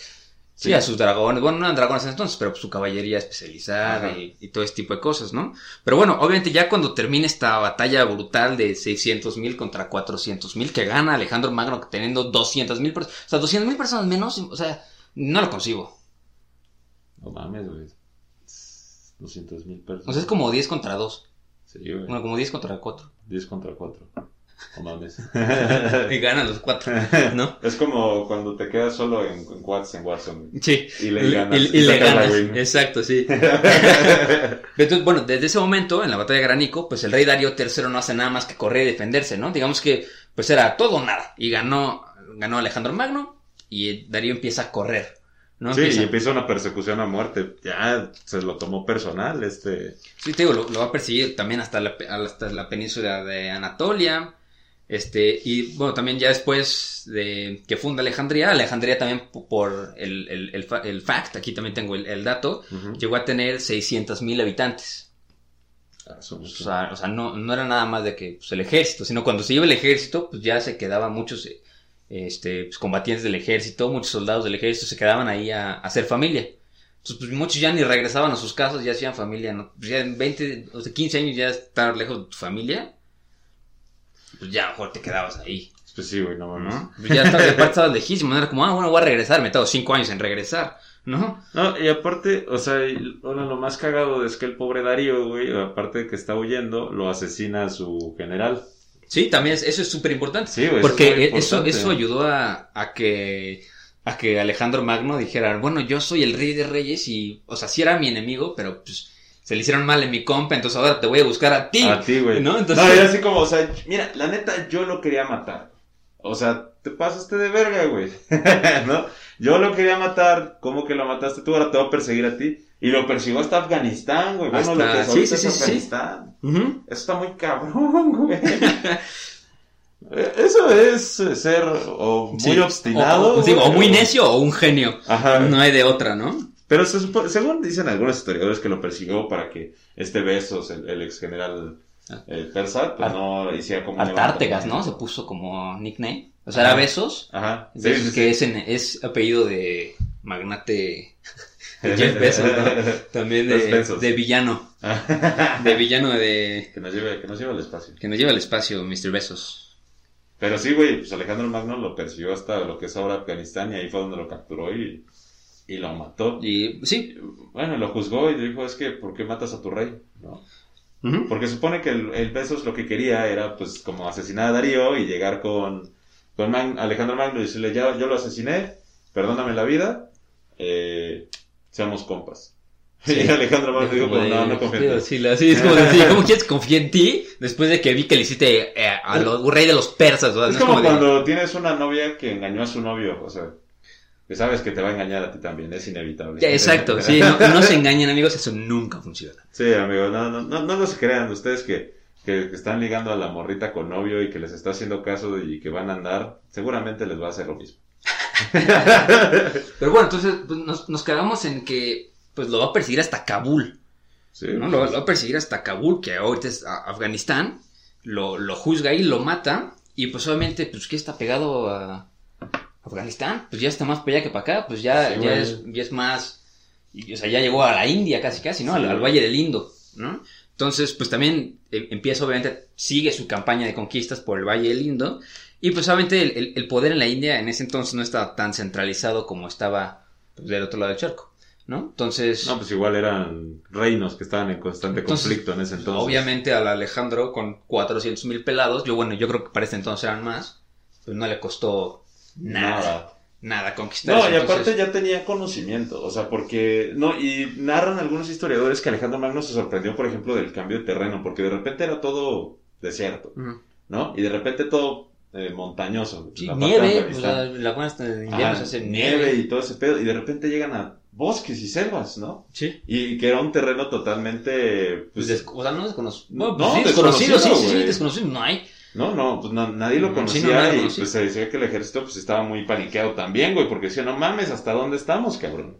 Sí, Sí. a sus dragones. Bueno, no eran dragones en entonces, pero pues, su caballería especializada y, y todo ese tipo de cosas, ¿no? Pero bueno, obviamente ya cuando termine esta batalla brutal de 600 mil contra 400 mil, que gana Alejandro Magno teniendo 200 mil personas, o sea, 200 mil personas menos, o sea, no lo concibo. No mames, güey. 200 mil pesos. O sea, es como 10 contra 2, Sí, güey. bueno, como 10 contra 4. 10 contra 4. No mames. y ganan los cuatro, ¿no? Es como cuando te quedas solo en, en Quads en Warzone. Sí. Y le ganas. Y, y le ganas. Exacto, sí. Entonces, bueno, desde ese momento, en la batalla de Granico, pues el rey Darío III no hace nada más que correr y defenderse, ¿no? Digamos que, pues era todo o nada. Y ganó, ganó Alejandro Magno y Darío empieza a correr, ¿no? Sí, Empieza- y empieza una persecución a muerte. Ya se lo tomó personal este. Sí, te digo, lo, lo va a perseguir también hasta la, pe- hasta la península de Anatolia. Este, y bueno, también ya después de que funda Alejandría, Alejandría también por el, el, el, fa- el fact, aquí también tengo el, dato, llegó a tener 600.000 habitantes. Ah, O sea, o sea, no, no era nada más de que pues, el ejército, sino cuando se iba el ejército, pues ya se quedaban muchos este, pues, combatientes del ejército, muchos soldados del ejército se quedaban ahí a, a hacer familia. Entonces, pues muchos ya ni regresaban a sus casas, ya hacían familia, ¿no? Pues, ya en 20, o sea, 15 años ya estar lejos de tu familia, pues ya mejor te quedabas ahí, Pues sí, güey, no. ¿no? Pues ya aparte estabas lejísimo, no era como, ah, bueno, voy a regresar, me tardo 5 años en regresar, ¿no? No, y aparte, o sea, bueno, lo más cagado es que el pobre Darío, güey, aparte de que está huyendo, lo asesina a su general. Sí, también es- eso es súper importante. Sí, güey, eso Porque es eso, eso ayudó a, a que a que Alejandro Magno dijera, bueno, yo soy el rey de reyes y, o sea, sí era mi enemigo, pero pues se le hicieron mal en mi compa, entonces ahora te voy a buscar a ti. A ti, güey. ¿No? No, Entonces, era así como, o sea, mira, la neta, yo lo quería matar. O sea, te pasaste de verga, güey. ¿No? Yo lo quería matar, ¿cómo que lo mataste tú? Ahora te voy a perseguir a ti. Y lo persiguió hasta Afganistán, güey. Bueno, Hasta- lo que es sí, sí, es sí, sí. Afganistán. Eso está muy cabrón, güey. Eh, Eso es eh, ser o muy obstinado. O, o- sí, güey, o muy necio o un genio. Ajá. No hay de otra, ¿no? Pero se supone- según dicen algunos historiadores que lo persiguió para que este Besos, el, el ex general Ah. eh, persa, pues no hiciera como Artártegas, ¿no? Se puso como nickname. O sea, era. Besos. Ajá. Sí, Besos sí, que es, en- es apellido de magnate Jeff Bezos, ¿no? También de, villano. De villano de... que nos lleve, que nos lleve al espacio. Que nos lleva al espacio, Mr. Besos. Pero sí, güey, pues Alejandro Magno lo persiguió hasta lo que es ahora Afganistán y ahí fue donde lo capturó y, y lo mató. Y sí. Bueno, lo juzgó y dijo, es que, ¿por qué matas a tu rey? ¿No? Ujú. Porque supone que el, el Besos lo que quería era, pues, como asesinar a Darío y llegar con, con Mag- Alejandro Magno y decirle, ya, yo lo asesiné, perdóname la vida, eh, seamos compas. Sí. Y Alejandro Magno dijo, Como de- no, no confío en ti". Sí, es como decir, ¿cómo quieres que confíe en ti? Después de que vi que le hiciste eh, a los un rey de los persas. Es No como cuando tienes una novia que engañó a su novio, o sea, que sabes que te va a engañar a ti también, es inevitable. Ya, exacto, sí, no, no se engañen amigos, eso nunca funciona. Sí, amigo, no, no, no, no se crean ustedes que, que, que están ligando a la morrita con novio y que les está haciendo caso y que van a andar, seguramente les va a hacer lo mismo. Pero bueno, entonces pues, nos, nos quedamos en que pues lo va a perseguir hasta Kabul, Sí, ¿no? Lo, lo va a perseguir hasta Kabul, que ahorita es Afganistán, lo, lo juzga ahí, lo mata, y pues obviamente, pues que está pegado a Afganistán, pues ya está más para allá que para acá, pues ya, Sí, ya, es, ya es más, o sea, ya llegó a la India casi casi, ¿no? Al, Sí. al Valle del Indo, ¿no? Entonces, pues también eh, empieza, obviamente, sigue su campaña de conquistas por el Valle del Indo, y pues obviamente el, el- el poder en la India en ese entonces no estaba tan centralizado como estaba pues, del otro lado del charco, ¿no? Entonces... No, pues igual eran reinos que estaban en constante Entonces, conflicto en ese entonces. Obviamente al Alejandro con 400 mil pelados, yo bueno, yo creo que para ese entonces eran más, pues no le costó nada, nada, conquistar. No, y aparte Entonces, ya tenía conocimiento, o sea, porque, no, y narran algunos historiadores que Alejandro Magno se sorprendió, por ejemplo, del cambio de terreno, porque de repente era todo desierto. ¿no? Y de repente todo eh, montañoso. Sí, la nieve, sea, en lagunas de invierno Ajá, se hace nieve nieve. y todo ese pedo, y de repente llegan a bosques y selvas, ¿no? Sí. Y que era un terreno totalmente, Pues, pues, o sea, no desconocido. No, pues sí, desconocido, desconocido, sí, sí, sí, desconocido no hay. No, no, pues no- nadie lo conocía sí, no, nadie lo y pues se decía que el ejército pues estaba muy paniqueado también, güey, porque decía, no mames, ¿hasta dónde estamos, cabrón?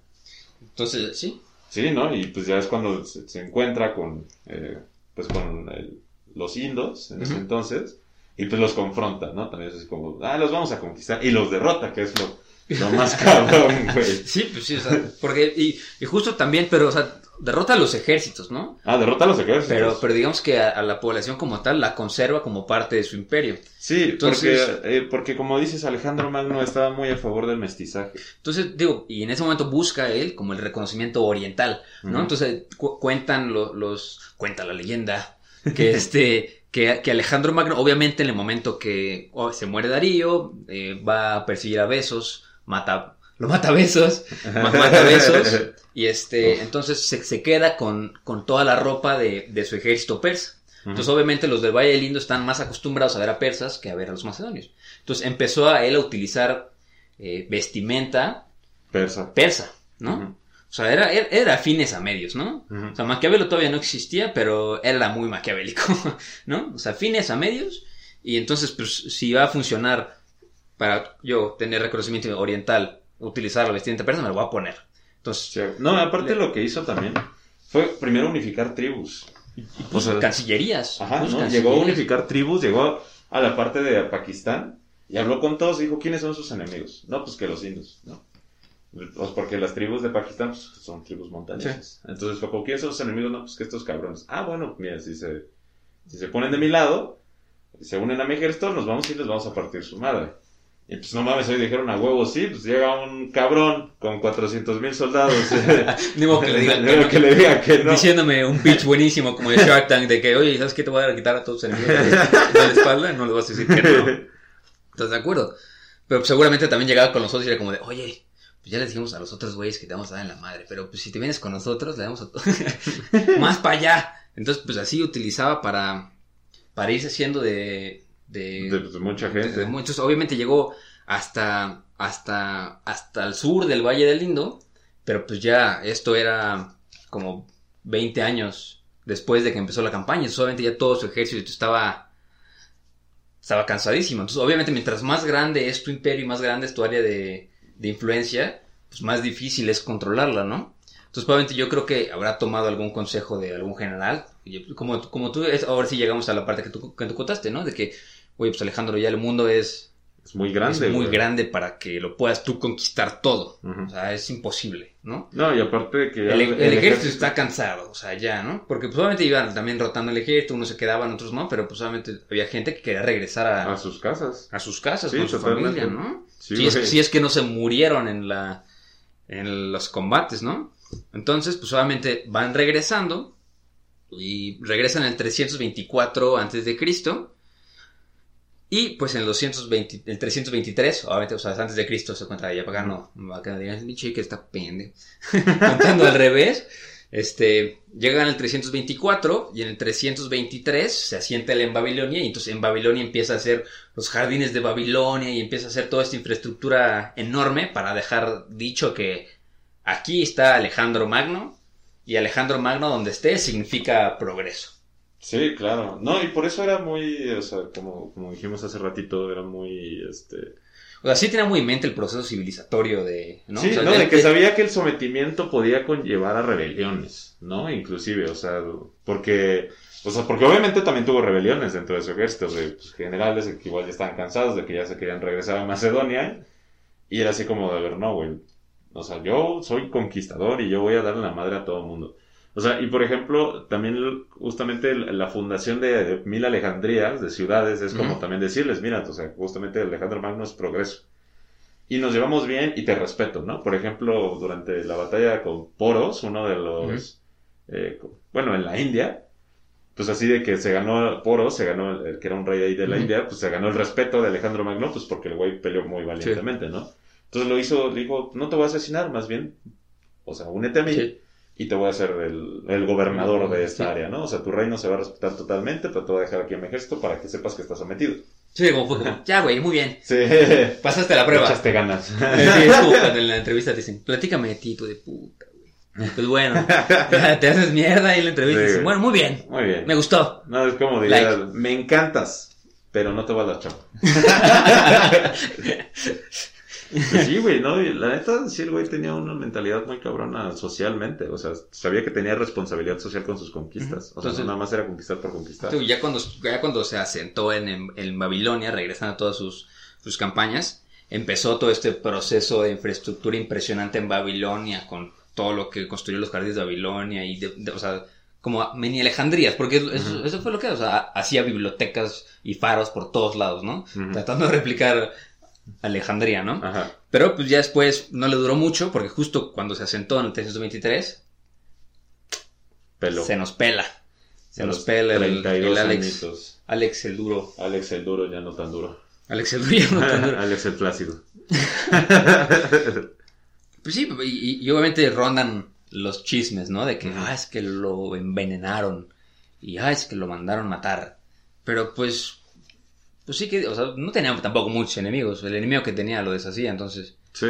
Entonces, sí. Sí, ¿no? Y pues ya es cuando se, se encuentra con, eh, pues con el- los indos en ese entonces y pues los confronta, ¿no? También es así como, ah, los vamos a conquistar y los derrota, que es lo, lo más cabrón, güey. Sí, pues sí, o sea, porque, y, y justo también, pero, o sea, derrota a los ejércitos, ¿no? Ah, derrota a los ejércitos. Pero, pero digamos que a, a la población como tal la conserva como parte de su imperio. Sí, Entonces- porque, eh, porque como dices, Alejandro Magno estaba muy a favor del mestizaje. Entonces, digo, y en ese momento busca él como el reconocimiento oriental, ¿no? Entonces cu- cuentan lo- los, cuenta la leyenda que este, que, que Alejandro Magno, obviamente en el momento que oh, se muere Darío, eh, va a perseguir a Besos, mata, lo mata a Besos, ma- mata a Besos, y este, entonces se, se queda con, con toda la ropa de, de su ejército persa. Entonces, obviamente, los del Valle del Indo están más acostumbrados a ver a persas que a ver a los macedonios. Entonces, empezó a él a utilizar eh, vestimenta Persa. persa, ¿no? O sea, era, era, era afines a medios, ¿no? O sea, Maquiavelo todavía no existía, pero él era muy maquiavélico, ¿no? O sea, afines a medios. Y entonces, pues, si va a funcionar para yo tener reconocimiento oriental, utilizar la vestimenta persa, me lo voy a poner. Entonces, Sí, No, aparte lo que hizo también fue primero unificar tribus. O sea, cancillerías. Ajá, puso ¿no? cancillerías. Llegó a unificar tribus, llegó a la parte de Pakistán y habló con todos y dijo, ¿quiénes son sus enemigos? No, pues que los indios, ¿no? Pues porque las tribus de Pakistán pues, son tribus montañosas. Entonces fue como, ¿quiénes son sus enemigos? No, pues que estos cabrones. Ah, bueno, mira, si se, si se ponen de mi lado, se unen a mi ejército, nos vamos y les vamos a partir su madre. Y pues no mames, hoy dijeron a huevo, sí, pues llega un cabrón con 400 mil soldados. Que le que modo no. que le diga que no. Diciéndome un pitch buenísimo como de Shark Tank de que, oye, ¿sabes qué te voy a quitar a todos enemigos de la espalda? No le vas a decir que no. ¿Estás de acuerdo? Pero seguramente también llegaba con los otros y era como de, oye, pues ya les dijimos a los otros güeyes que te vamos a dar en la madre, pero pues si te vienes con nosotros, le damos a todos. Más para allá. Entonces, pues así utilizaba para, para irse haciendo de, de, De, de mucha gente. de muchos. Obviamente llegó hasta, hasta, hasta el sur del Valle del Indo, pero pues ya esto era como 20 años después de que empezó la campaña. Obviamente ya todo su ejército estaba, estaba cansadísimo. Entonces, obviamente, mientras más grande es tu imperio y más grande es tu área de, de influencia, pues más difícil es controlarla, ¿no? Entonces, probablemente yo creo que habrá tomado algún consejo de algún general. Yo- Como, como tú, ahora sí llegamos a la parte que tú, que tú contaste, ¿no? De que, oye, pues Alejandro, ya el mundo es, Es muy grande. es muy güey. grande para que lo puedas tú conquistar todo. O sea, es imposible, ¿no? No, y aparte de que... ya El, el ejército está cansado, o sea, ya, ¿no? Porque pues obviamente iban también rotando el ejército, unos se quedaban, otros no, pero pues obviamente había gente que quería regresar a, A sus casas. a sus casas Sí, con su familia, ¿no? Sí, si, es, si es que no se murieron en la en los combates, ¿no? Entonces, pues obviamente van regresando y regresan en el 324 antes de Cristo. Y pues en el 220, el 323, obviamente, o sea, antes de Cristo se cuenta ya para acá no, va a quedar mi chica está pende. Contando al revés, este, llegan en el 324 y en el 323 se asienta él en Babilonia y entonces en Babilonia empieza a hacer los jardines de Babilonia y empieza a hacer toda esta infraestructura enorme para dejar dicho que aquí está Alejandro Magno y Alejandro Magno donde esté significa progreso. Sí, claro. No, y por eso era muy, o sea, como, como dijimos hace ratito, era muy, este... O sea, sí tenía muy en mente el proceso civilizatorio de... ¿no? Sí, O sea, no, él- de que sabía que el sometimiento podía conllevar a rebeliones, ¿no? Inclusive, o sea, porque, o sea, porque obviamente también tuvo rebeliones dentro de su ejército, de pues, generales que igual ya estaban cansados de que ya se querían regresar a Macedonia, y era así como de ver, no, güey, o sea, yo soy conquistador y yo voy a darle la madre a todo el mundo. O sea, y por ejemplo, también justamente la fundación de mil Alejandrías, de ciudades, es como también decirles, mira, o sea, justamente Alejandro Magno es progreso. Y nos llevamos bien y te respeto, ¿no? Por ejemplo, durante la batalla con Poros, uno de los, eh, bueno, en la India, pues así de que se ganó Poros, se ganó, el, el que era un rey ahí de la. India, pues se ganó el respeto de Alejandro Magno, pues porque el güey peleó muy valientemente, ¿no? Entonces lo hizo, dijo, no te voy a asesinar, más bien, o sea, únete a mí Sí. Y te voy a hacer el, el gobernador de esta Sí. área, ¿no? O sea, tu reino se va a respetar totalmente, pero te voy a dejar aquí en mi ejército para que sepas que estás sometido. Sí, como fue como, ya güey, muy bien, Sí. pasaste la prueba. Echaste ganas. Sí, es como cuando en la entrevista te dicen, platícame de ti, tú de puta, güey. Pues bueno, te haces mierda y en la entrevista Sí, dicen, bueno, muy bien, Muy bien. me gustó. No, es como diría, Like. me encantas, pero no te vas a dar chapa. Pues sí, güey, no, la neta, sí, el güey tenía una mentalidad muy cabrona socialmente, o sea, sabía que tenía responsabilidad social con sus conquistas, o sea, Entonces- no nada más era conquistar por conquistar. Ya cuando, ya cuando se asentó en, en, en Babilonia, regresando a todas sus, sus campañas, empezó todo este proceso de infraestructura impresionante en Babilonia, con todo lo que construyó los jardines de Babilonia y, de, de- o sea, como mini Alejandrías, porque eso, fue lo que, o sea, hacía bibliotecas y faros por todos lados, ¿no? Tratando de replicar Alejandría, ¿no? Ajá. Pero pues ya después no le duró mucho, porque justo cuando se asentó en el 323, Pelo. se nos pela. Se nos pela el, 32 el Alex. añitos. Alex el duro. Alex el duro, ya no tan duro. Alex el duro ya no tan duro. Alex el plácido. Pues sí, y, y obviamente rondan los chismes, ¿no? De que, ah, es que lo envenenaron. Y, ah, es que lo mandaron matar. Pero pues, pues sí que, o sea, no tenía tampoco muchos enemigos. El enemigo que tenía lo deshacía, entonces. Sí.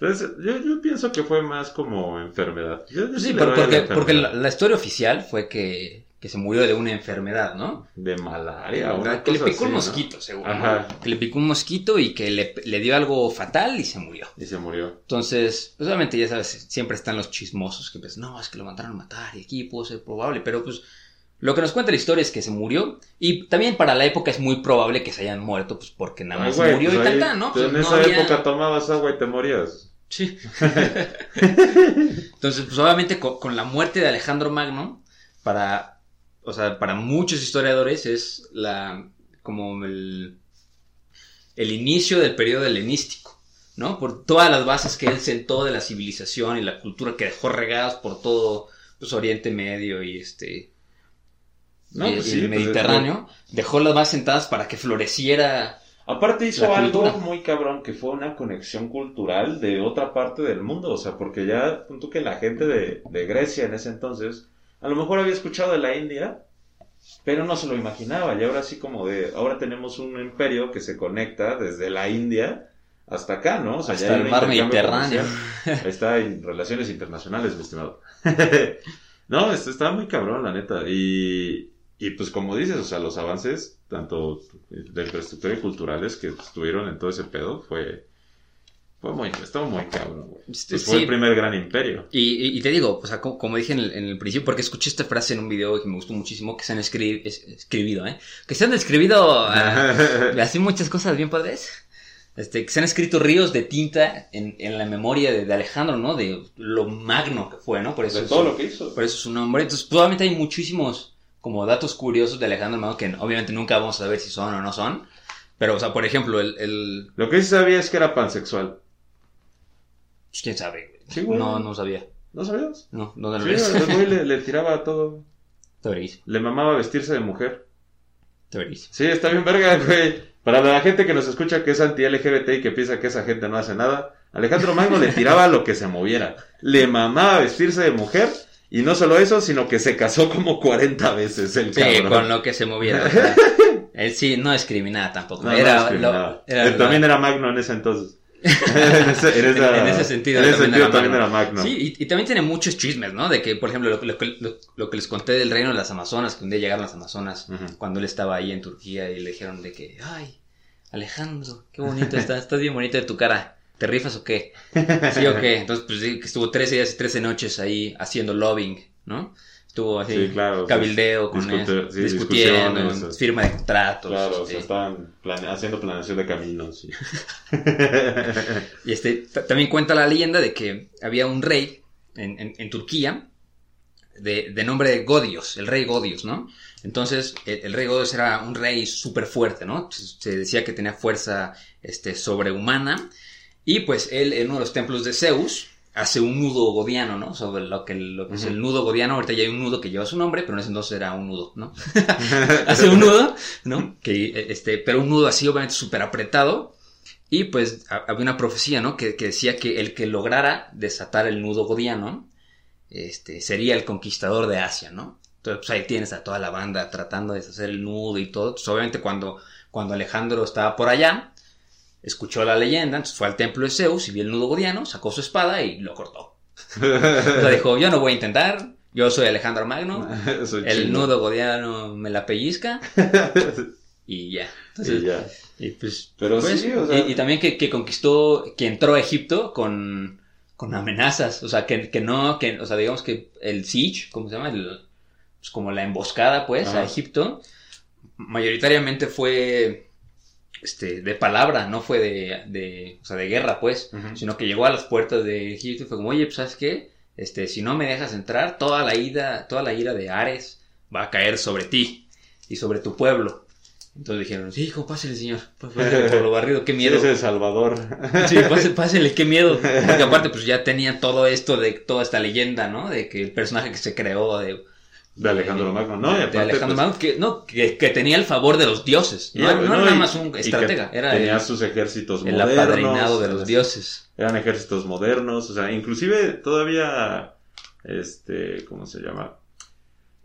Entonces, yo, yo pienso que fue más como enfermedad. Yo- yo Sí, le por- doy a la porque, porque la, la historia oficial fue que, que se murió de una enfermedad, ¿no? De malaria. una que le picó un así, ¿no? mosquito, seguro. Ajá. ¿no? Que le picó un mosquito y que le, le dio algo fatal y se murió. Y se murió. Entonces, pues obviamente ya sabes, siempre están los chismosos que pues, no, es que lo mandaron a matar y aquí pudo ser probable, pero pues lo que nos cuenta la historia es que se murió y también para la época es muy probable que se hayan muerto pues porque nada Ay, más güey, se murió pues y ahí, tal, tal, ¿no? Pues, en no esa había- época tomabas agua y te morías. Sí. Entonces, pues obviamente con, con la muerte de Alejandro Magno, para, o sea, para muchos historiadores es la, como el, el inicio del periodo helenístico, ¿no? Por todas las bases que él sentó de la civilización y la cultura que dejó regadas por todo, pues, Oriente Medio y este, No, pues sí, el pues, Mediterráneo, dejó las bases sentadas para que floreciera Aparte hizo algo muy cabrón que fue una conexión cultural de otra parte del mundo, o sea, porque ya punto que la gente de, de Grecia en ese entonces a lo mejor había escuchado de la India, pero no se lo imaginaba y ahora sí como de ahora tenemos un imperio que se conecta desde la India hasta acá, ¿no? O sea, hasta ya el mar Mediterráneo. Ahí está en relaciones internacionales, mi estimado. no, esto está muy cabrón, la neta. Y, y pues como dices, o sea, los avances, tanto de infraestructura y culturales que estuvieron en todo ese pedo, fue, fue muy, estuvo muy cabrón, güey. Pues fue sí. el primer gran imperio. Y, y- y te digo, o sea, como, como dije en el, en el principio, porque escuché esta frase en un video que me gustó muchísimo, que se han escri- es- escribido, ¿eh? Que se han escribido ah, así muchas cosas bien padres. Este, que se han escrito ríos de tinta en, en la memoria de, de Alejandro, ¿no? De lo magno que fue, ¿no? Por eso, de es, todo lo que hizo. por eso es su nombre. Entonces, probablemente hay muchísimos como datos curiosos de Alejandro Magno que obviamente nunca vamos a saber si son o no son. Pero, o sea, por ejemplo, el... el Lo que sí sabía es que era pansexual. pues, ¿Quién sabe? güey? Sí, no, no sabía. ¿No sabías? No, ¿dónde lo Sí, ves? el güey le, le tiraba a todo. Veréis, Le mamaba vestirse de mujer. veréis. Sí, está bien verga, güey. Para la gente que nos escucha que es anti-LGBT y que piensa que esa gente no hace nada, Alejandro Magno le tiraba a lo que se moviera. Le mamaba vestirse de mujer y no solo eso, sino que se casó como 40 veces el Sí, cabrón. con lo que se moviera. o sea, él sí no discriminaba tampoco. No, no era, discriminaba. lo- era Él la- también era Magno en ese entonces. en, ese, en esa- en ese sentido, en ese también sentido era también era Magno. Sí, y, y también tiene muchos chismes, ¿no? De que, por ejemplo, lo, lo que- lo- lo que les conté del reino de las Amazonas, que un día llegaron las Amazonas cuando él estaba ahí en Turquía y le dijeron de que, ay, Alejandro, qué bonito estás, estás bien bonito de tu cara. ¿Te rifas o qué? Sí o qué. Entonces, pues sí, que estuvo 13 días y 13 noches ahí haciendo lobbying, ¿no? Estuvo así, Sí, claro, cabildeo pues, con discute- eso, sí, discutiendo, firma de contratos. Claro, o sea, estaban plane- haciendo planeación de caminos. Y este, también cuenta la leyenda de que había un rey en, en- en Turquía de, de nombre Godios, el rey Godios, ¿no? Entonces, el, el rey Godios era un rey súper fuerte, ¿no? Se, se decía que tenía fuerza este, sobrehumana. Y pues él, en uno de los templos de Zeus, hace un nudo godiano, ¿no? Sobre lo que, lo que es el nudo godiano. Ahorita ya hay un nudo que lleva su nombre, pero en ese entonces era un nudo, ¿no? hace un nudo, ¿no? Que, este, pero un nudo así, obviamente, súper apretado. Y pues ha- había una profecía, ¿no? Que, que decía que el que lograra desatar el nudo godiano, este, sería el conquistador de Asia, ¿no? Entonces, pues ahí tienes a toda la banda tratando de deshacer el nudo y todo. Entonces, obviamente, cuando, cuando Alejandro estaba por allá, escuchó la leyenda, entonces fue al templo de Zeus y vio el nudo godiano, sacó su espada y lo cortó. O sea, dijo, yo no voy a intentar, yo soy Alejandro Magno, Soy el nudo godiano me la pellizca y ya. Entonces, Y ya. y pues, Pero pues, sí, o sea- y, y también que, que conquistó, que entró a Egipto con, con amenazas, o sea, que, que no, que, o sea, digamos que el siege, ¿cómo se llama? El- pues como la emboscada, pues, Ajá. a Egipto, mayoritariamente fue, este, de palabra, no fue de, de, o sea, de guerra, pues, sino que llegó a las puertas de Egipto y fue como, oye, pues, ¿sabes qué? Este, si no me dejas entrar, toda la ira, toda la ira de Ares va a caer sobre ti y sobre tu pueblo. Entonces dijeron, sí, hijo, pásele, señor. Pásele por lo barrido, qué miedo. Sí, es Salvador. Sí, pásele, pásele, qué miedo. Porque aparte, pues ya tenía todo esto de toda esta leyenda, ¿no? De que el personaje que se creó de De Alejandro Magno, ¿no? Y de aparte, Alejandro pues, Magno, que, no, que, que tenía el favor de los dioses. No, y- no no, era nada más un estratega, era tenía el, sus ejércitos el modernos. apadrinado de los es- dioses. Eran ejércitos modernos, o sea, inclusive todavía, este, ¿cómo se llama?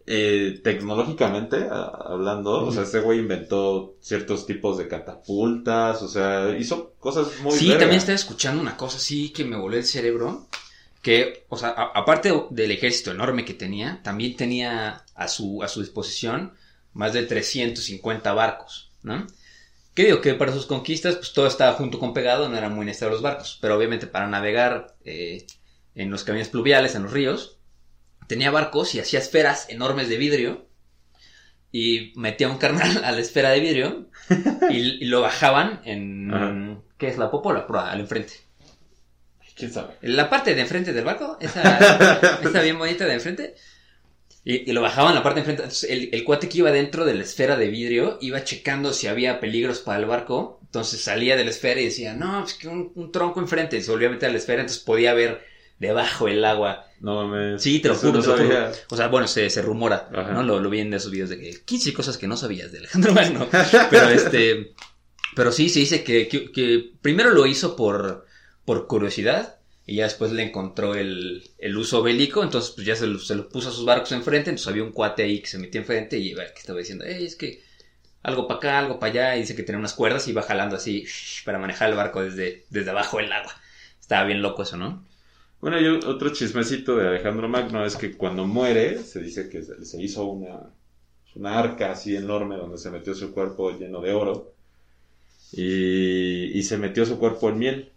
Eh, tecnológicamente a- hablando, o sea, este güey inventó ciertos tipos de catapultas, o sea, hizo cosas muy sí, verga. también estaba escuchando una cosa así que me voló el cerebro. Que, o sea, a- aparte del ejército enorme que tenía, también tenía a su, a su disposición más de 350 barcos, ¿no? Que digo que para sus conquistas, pues todo estaba junto con pegado, no eran muy necesarios los barcos. Pero obviamente para navegar eh, en los caminos pluviales, en los ríos, tenía barcos y hacía esferas enormes de vidrio. Y metía un carnal a la esfera de vidrio y, y lo bajaban en. Ajá. ¿Qué es la popa o la proa? Al enfrente. ¿Quién sabe? La parte de enfrente del barco, esa, esa bien bonita de enfrente. Y, y lo bajaban la parte de enfrente. Entonces, el, el cuate que iba dentro de la esfera de vidrio iba checando si había peligros para el barco. Entonces salía de la esfera y decía, no, pues que un, un tronco enfrente. Y se volvía a meter a la esfera, entonces podía ver debajo el agua. No mames. Sí, te lo juro, no te lo juro. sabía. O sea, bueno, se, se rumora, Ajá. ¿no? Lo, lo vi en esos videos de que 15 cosas que no sabías de Alejandro Magno. Pero este. Pero sí, se dice que, que, que primero lo hizo por, por curiosidad. Y ya después le encontró el, el uso bélico. Entonces, pues ya se lo, se lo puso a sus barcos enfrente. Entonces había un cuate ahí que se metía enfrente y que estaba diciendo, "Ey, es que algo para acá, algo para allá. Y dice que tenía unas cuerdas y iba jalando así para manejar el barco desde, desde abajo del agua. Estaba bien loco eso, ¿no? Bueno, y otro chismecito de Alejandro Magno es que cuando muere, se dice que se, se hizo una, una arca así enorme donde se metió su cuerpo lleno de oro y, y se metió su cuerpo en miel.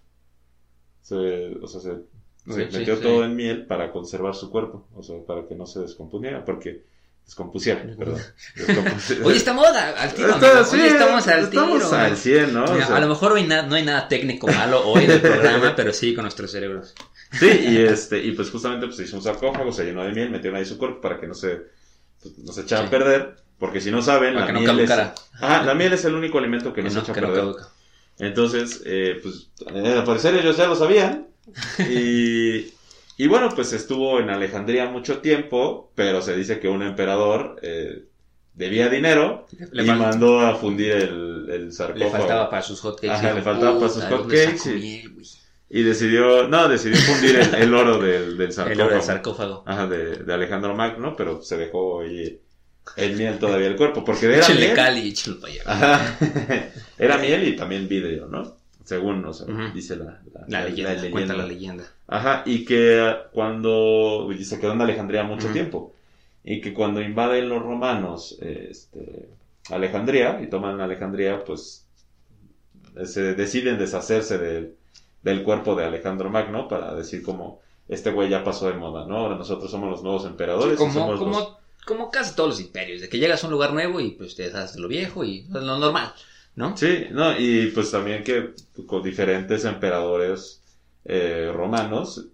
Se- o sea, se, se Sí, metió sí. todo en miel para conservar su cuerpo, o sea, para que no se descompusiera, porque descompusiera, perdón. Descompusiera. Oye, estamos al al tiro. Oye, estamos al estamos tiro. al 100, ¿no? O Mira, sea, a lo mejor hoy na- no hay nada técnico malo hoy en el programa, pero sí con nuestros cerebros. Sí, y este, y pues justamente pues hizo un sarcófago, se llenó de miel, metieron ahí su cuerpo para que no se, pues, no se echara Sí. a perder, porque si no saben, Para la que no miel es. Ajá, la miel es el único alimento que no, Que se no, echa a perder. caduca. Entonces, eh, pues, al parecer ellos ya lo sabían, y, y bueno, pues estuvo en Alejandría mucho tiempo, pero se dice que un emperador, eh, debía dinero, Le, y mandó a fundir el, el le sarcófago. faltaba para sus hotcakes. Ajá, le faltaba para sus "Puta, ¿de dónde hotcakes y- miel, güey?" Y decidió, no, decidió fundir el, el oro del, del El sarcófago. oro del sarcófago. Ajá, de, de Alejandro Magno, pero se dejó ahí el miel todavía el cuerpo, porque era Échale miel. cali y échalo para allá. Ajá. era miel y también vidrio, ¿no? Según, o sea, dice la, La leyenda, cuenta la leyenda. Ajá, y que cuando y se quedó en Alejandría mucho tiempo, y que cuando invaden los romanos este, Alejandría y toman Alejandría, pues se deciden deshacerse del, del cuerpo de Alejandro Magno para decir como este güey ya pasó de moda, ¿no? Ahora nosotros somos los nuevos emperadores. y como, somos como, los- como casi todos los imperios, de que llegas a un lugar nuevo y pues te deshaces de lo viejo y lo normal, ¿no? Sí, no, y pues también que con diferentes emperadores eh, romanos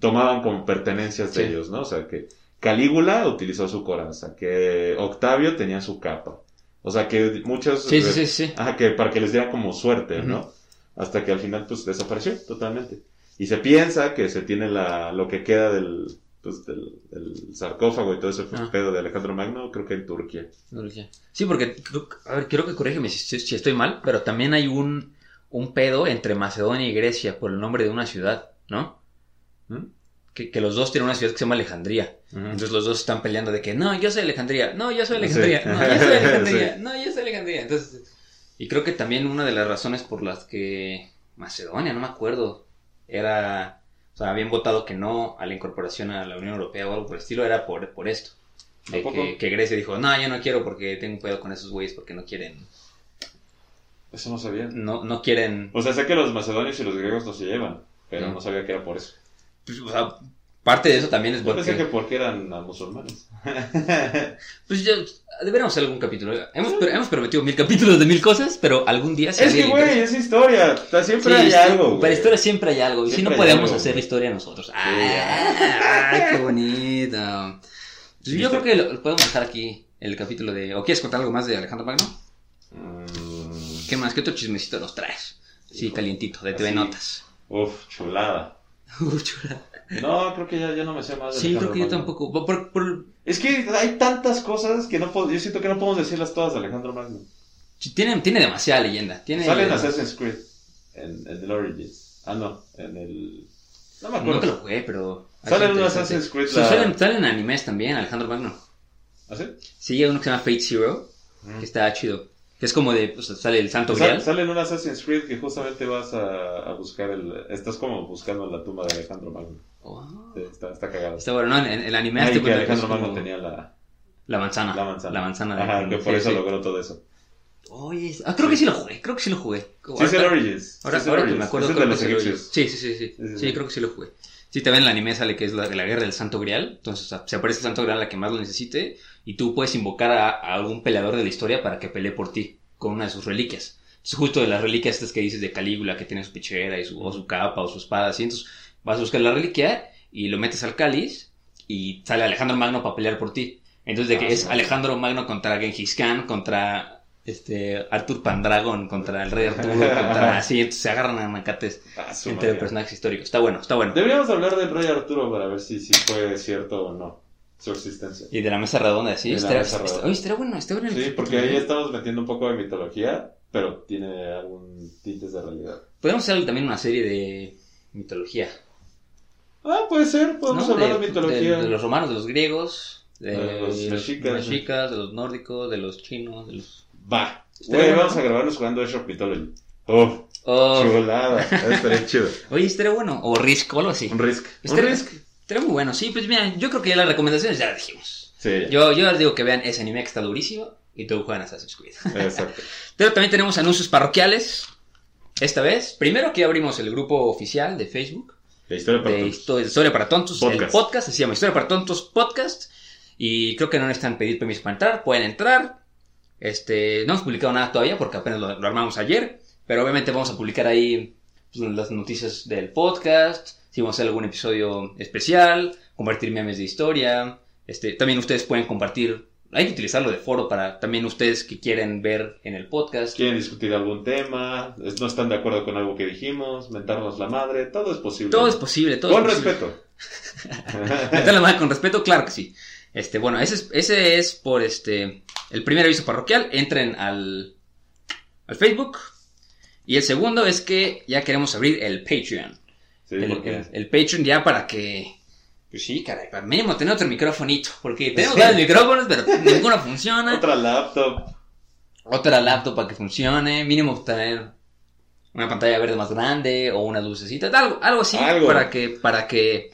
tomaban como pertenencias de Sí. ellos, ¿no? O sea, que Calígula utilizó su coraza, que Octavio tenía su capa. O sea, que muchos... Sí, sí, sí. Ajá, que para que les diera como suerte, ¿no? Hasta que al final, pues, desapareció totalmente. Y se piensa que se tiene la, lo que queda del, pues, del, del sarcófago y todo ese Ah. pedo de Alejandro Magno, creo que en Turquía. Sí, porque, a ver, creo que corrígeme si, si estoy mal, pero también hay un, un pedo entre Macedonia y Grecia por el nombre de una ciudad, ¿no? ¿Mm? Que, que los dos tienen una ciudad que se llama Alejandría. Entonces los dos están peleando de que, no, yo soy Alejandría, no, yo soy Alejandría, Sí. no, yo soy Alejandría, Sí. no, yo soy Alejandría. Entonces, y creo que también una de las razones por las que Macedonia, no me acuerdo, era, o sea, habían votado que no a la incorporación a la Unión Europea o algo por el estilo, era por, por esto. ¿A De que, que Grecia dijo, no, yo no quiero porque tengo un pedo con esos güeyes porque no quieren, Eso no sabía. no, no quieren, O sea, sé que los macedonios y los griegos no se llevan, pero No. no sabía que era por eso. pues, o sea, parte de eso también es Yo pensé que porque, porque eran musulmanes. pues ya, deberíamos hacer algún capítulo. Hemos, pero hemos prometido mil capítulos de mil cosas, pero algún día si es que, güey, es historia. O sea, siempre Sí, hay sí, algo. Para historia siempre hay algo. Y si no podemos algo, hacer historia nosotros. Ah, ¡Ay, qué bonito! Pues Sí, yo creo que lo, podemos dejar aquí el capítulo de. ¿O quieres contar algo más de Alejandro Magno? Mm, ¿Qué más? ¿Qué otro chismecito nos traes? Sí, calientito, de TV Así. Notas. Uf, chulada. Uh, chula. No, creo que ya, ya no me sé más. de Sí, creo Alejandro que yo tampoco. Por- por- por- Es que hay tantas cosas que no puedo, yo siento que no podemos decirlas todas de Alejandro Magno. tiene, tiene demasiada leyenda. Tiene, Sale en Assassin's Creed, en, en el Origins. Ah, no, en el... No me acuerdo. Nunca lo jugué, pero. Sale en. Assassin's Creed la- Salen, salen animes también, Alejandro Magno. ¿Ah, sí? Sí, hay uno que se llama Fate Zero, que está chido. Que es como de. Pues, sale el Santo Sale, Grial. sale en un Assassin's Creed que justamente vas a, a buscar el... Estás como buscando la tumba de Alejandro Magno. Oh. Sí, está, está cagado. Está bueno, ¿no? En, en el anime este que Alejandro Magno como tenía la, la manzana. la manzana. La manzana de Ajá, que por sí, eso sí. logró todo eso. Oye, es- ah, creo que sí lo jugué, creo que sí lo jugué. Sí, es el Origins. Ahora, Sí, ahora que me acuerdo, Es de que los egipcios. Sí, sí, sí, sí. Sí, creo que sí lo jugué. Sí, también en el anime sale que es la de la guerra del Santo Grial. Entonces, o sea, se aparece el Santo Grial a la que más lo necesite. Y tú puedes invocar a, a algún peleador de la historia para que pelee por ti con una de sus reliquias. Es justo de las reliquias estas que dices de Calígula, que tiene su pichera y su, o su capa o su espada. Así. Entonces, vas a buscar la reliquia y lo metes al cáliz y sale Alejandro Magno para pelear por ti. Entonces, de que Ah, es sí. Alejandro Magno contra Genghis Khan, contra este Arthur Pendragon, contra el rey Arturo, contra así, entonces se agarran a macates Ah, entre madre. personajes históricos. Está bueno, está bueno. Deberíamos hablar del rey Arturo para ver si, si fue cierto o no su existencia. Y de la mesa redonda, sí. De la Estaría, mesa redonda. oye, estaría bueno, estaría bueno. Sí, porque ahí estamos metiendo un poco de mitología, pero tiene algún tintes de realidad. Podemos hacer también una serie de mitología. Puede ser, podemos ¿no? hablar de, mitología. De, de los romanos, de los griegos, de, De los mexicas. mexicas, de los nórdicos, de los chinos, de los... Va. Güey, bueno, vamos a grabarnos jugando of Mythology. Uf, Oh, chulada. Estaría chido. oye, estaría bueno. O Risk o algo así. Un Risk. Un Estaría, Risk. estaría muy bueno. Sí, pues mira, yo creo que ya las recomendaciones ya las dijimos. Sí, Yo, yo les digo que vean ese anime que está durísimo y tú juegan Assassin's Creed. exacto. Pero también tenemos anuncios parroquiales. Esta vez, primero que abrimos el grupo oficial de Facebook La historia para de. Histo- Historia para Tontos, el Podcast. podcast, se llama Historia para Tontos Podcast. Y creo que no necesitan pedir permiso para entrar, pueden entrar. Este, no hemos publicado nada todavía porque apenas lo, lo armamos ayer. Pero obviamente vamos a publicar ahí pues, las noticias del podcast. Si vamos a hacer algún episodio especial, compartir memes de historia. Este, también ustedes pueden compartir. Hay que utilizarlo de foro para también ustedes que quieren ver en el podcast. Quieren discutir algún tema, no están de acuerdo con algo que dijimos, mentarnos la madre, todo es posible. Todo es posible, todo Con es posible. respeto. Meter la mano con respeto, claro que sí. Este, bueno, ese es, ese es por este el primer aviso parroquial. Entren al, al Facebook. Y el segundo es que ya queremos abrir el Patreon. Sí, el- el Patreon ya para que. Pues sí, caray, para mínimo tener otro microfonito. Porque tenemos varios micrófonos, pero ninguno funciona. Otra laptop. Otra laptop para que funcione. Mínimo tener una pantalla verde más grande o una lucecita. Algo, algo así Algo. para que, para que,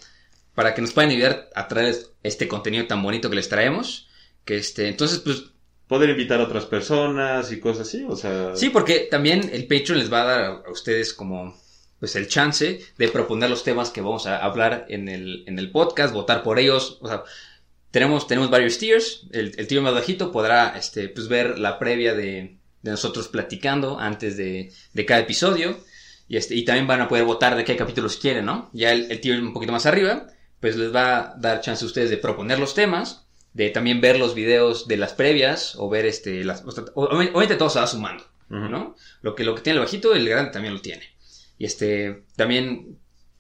para que nos puedan ayudar a traer este contenido tan bonito que les traemos. Que este, entonces, pues, Poder invitar a otras personas y cosas así, o sea. sí, porque también el Patreon les va a dar a ustedes como, pues, el chance de proponer los temas que vamos a hablar en el, en el podcast, votar por ellos, o sea, tenemos, tenemos varios tiers. El, el tier más bajito podrá, este, pues, ver la previa de, de nosotros platicando antes de, de cada episodio. Y, este, y también van a poder votar de qué capítulos quieren, ¿no? Ya el, el tier un poquito más arriba, pues les va a dar chance a ustedes de proponer los temas, de también ver los videos de las previas, o ver este, las, obviamente todo se va sumando. ¿no? Lo que, lo que tiene el bajito, el grande también lo tiene. Y este, también,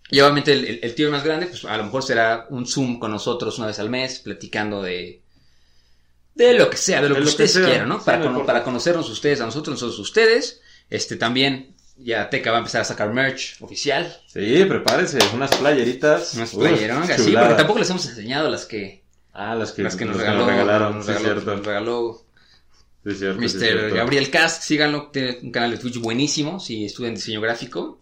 y obviamente el, el, el tier más grande, pues a lo mejor será un Zoom con nosotros una vez al mes, platicando de, de lo que sea, de lo De que lo ustedes quieran, ¿no? sí, para, conocernos ustedes a nosotros, nosotros ustedes. Este, también, ya Teca va a empezar a sacar merch oficial. Sí, prepárense, unas playeritas. Unas Uf, playerongas, sí, porque tampoco les hemos enseñado las que, Ah, las que, las que nos las regaló, regalaron. nos sí, regaló, cierto. nos regaló Sí, cierto, sí, Mr. Gabriel Cast, síganlo, tiene un canal de Twitch buenísimo, si estudian diseño gráfico,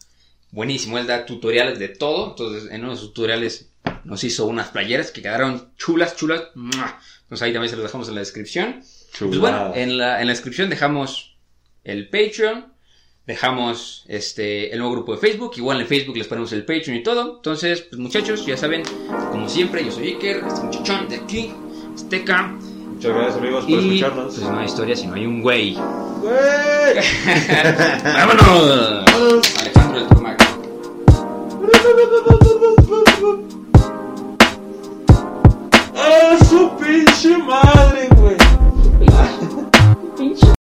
buenísimo, él da tutoriales de todo, entonces en uno de sus tutoriales nos hizo unas playeras que quedaron chulas, chulas, entonces ahí también se los dejamos en la descripción. Pues bueno, Chulada. en la, en la descripción dejamos el Patreon, dejamos este el nuevo grupo de Facebook, igual en Facebook les ponemos el Patreon y todo, entonces pues muchachos, ya saben, como siempre, yo soy Iker, este muchachón de aquí, Azteca, Muchas gracias, amigos, por y escucharnos. pues no hay historia si no hay un güey. ¡Güey! ¡Vámonos! Alejandro el Tomac. Ah, sou pinche madre, güey. Su pinche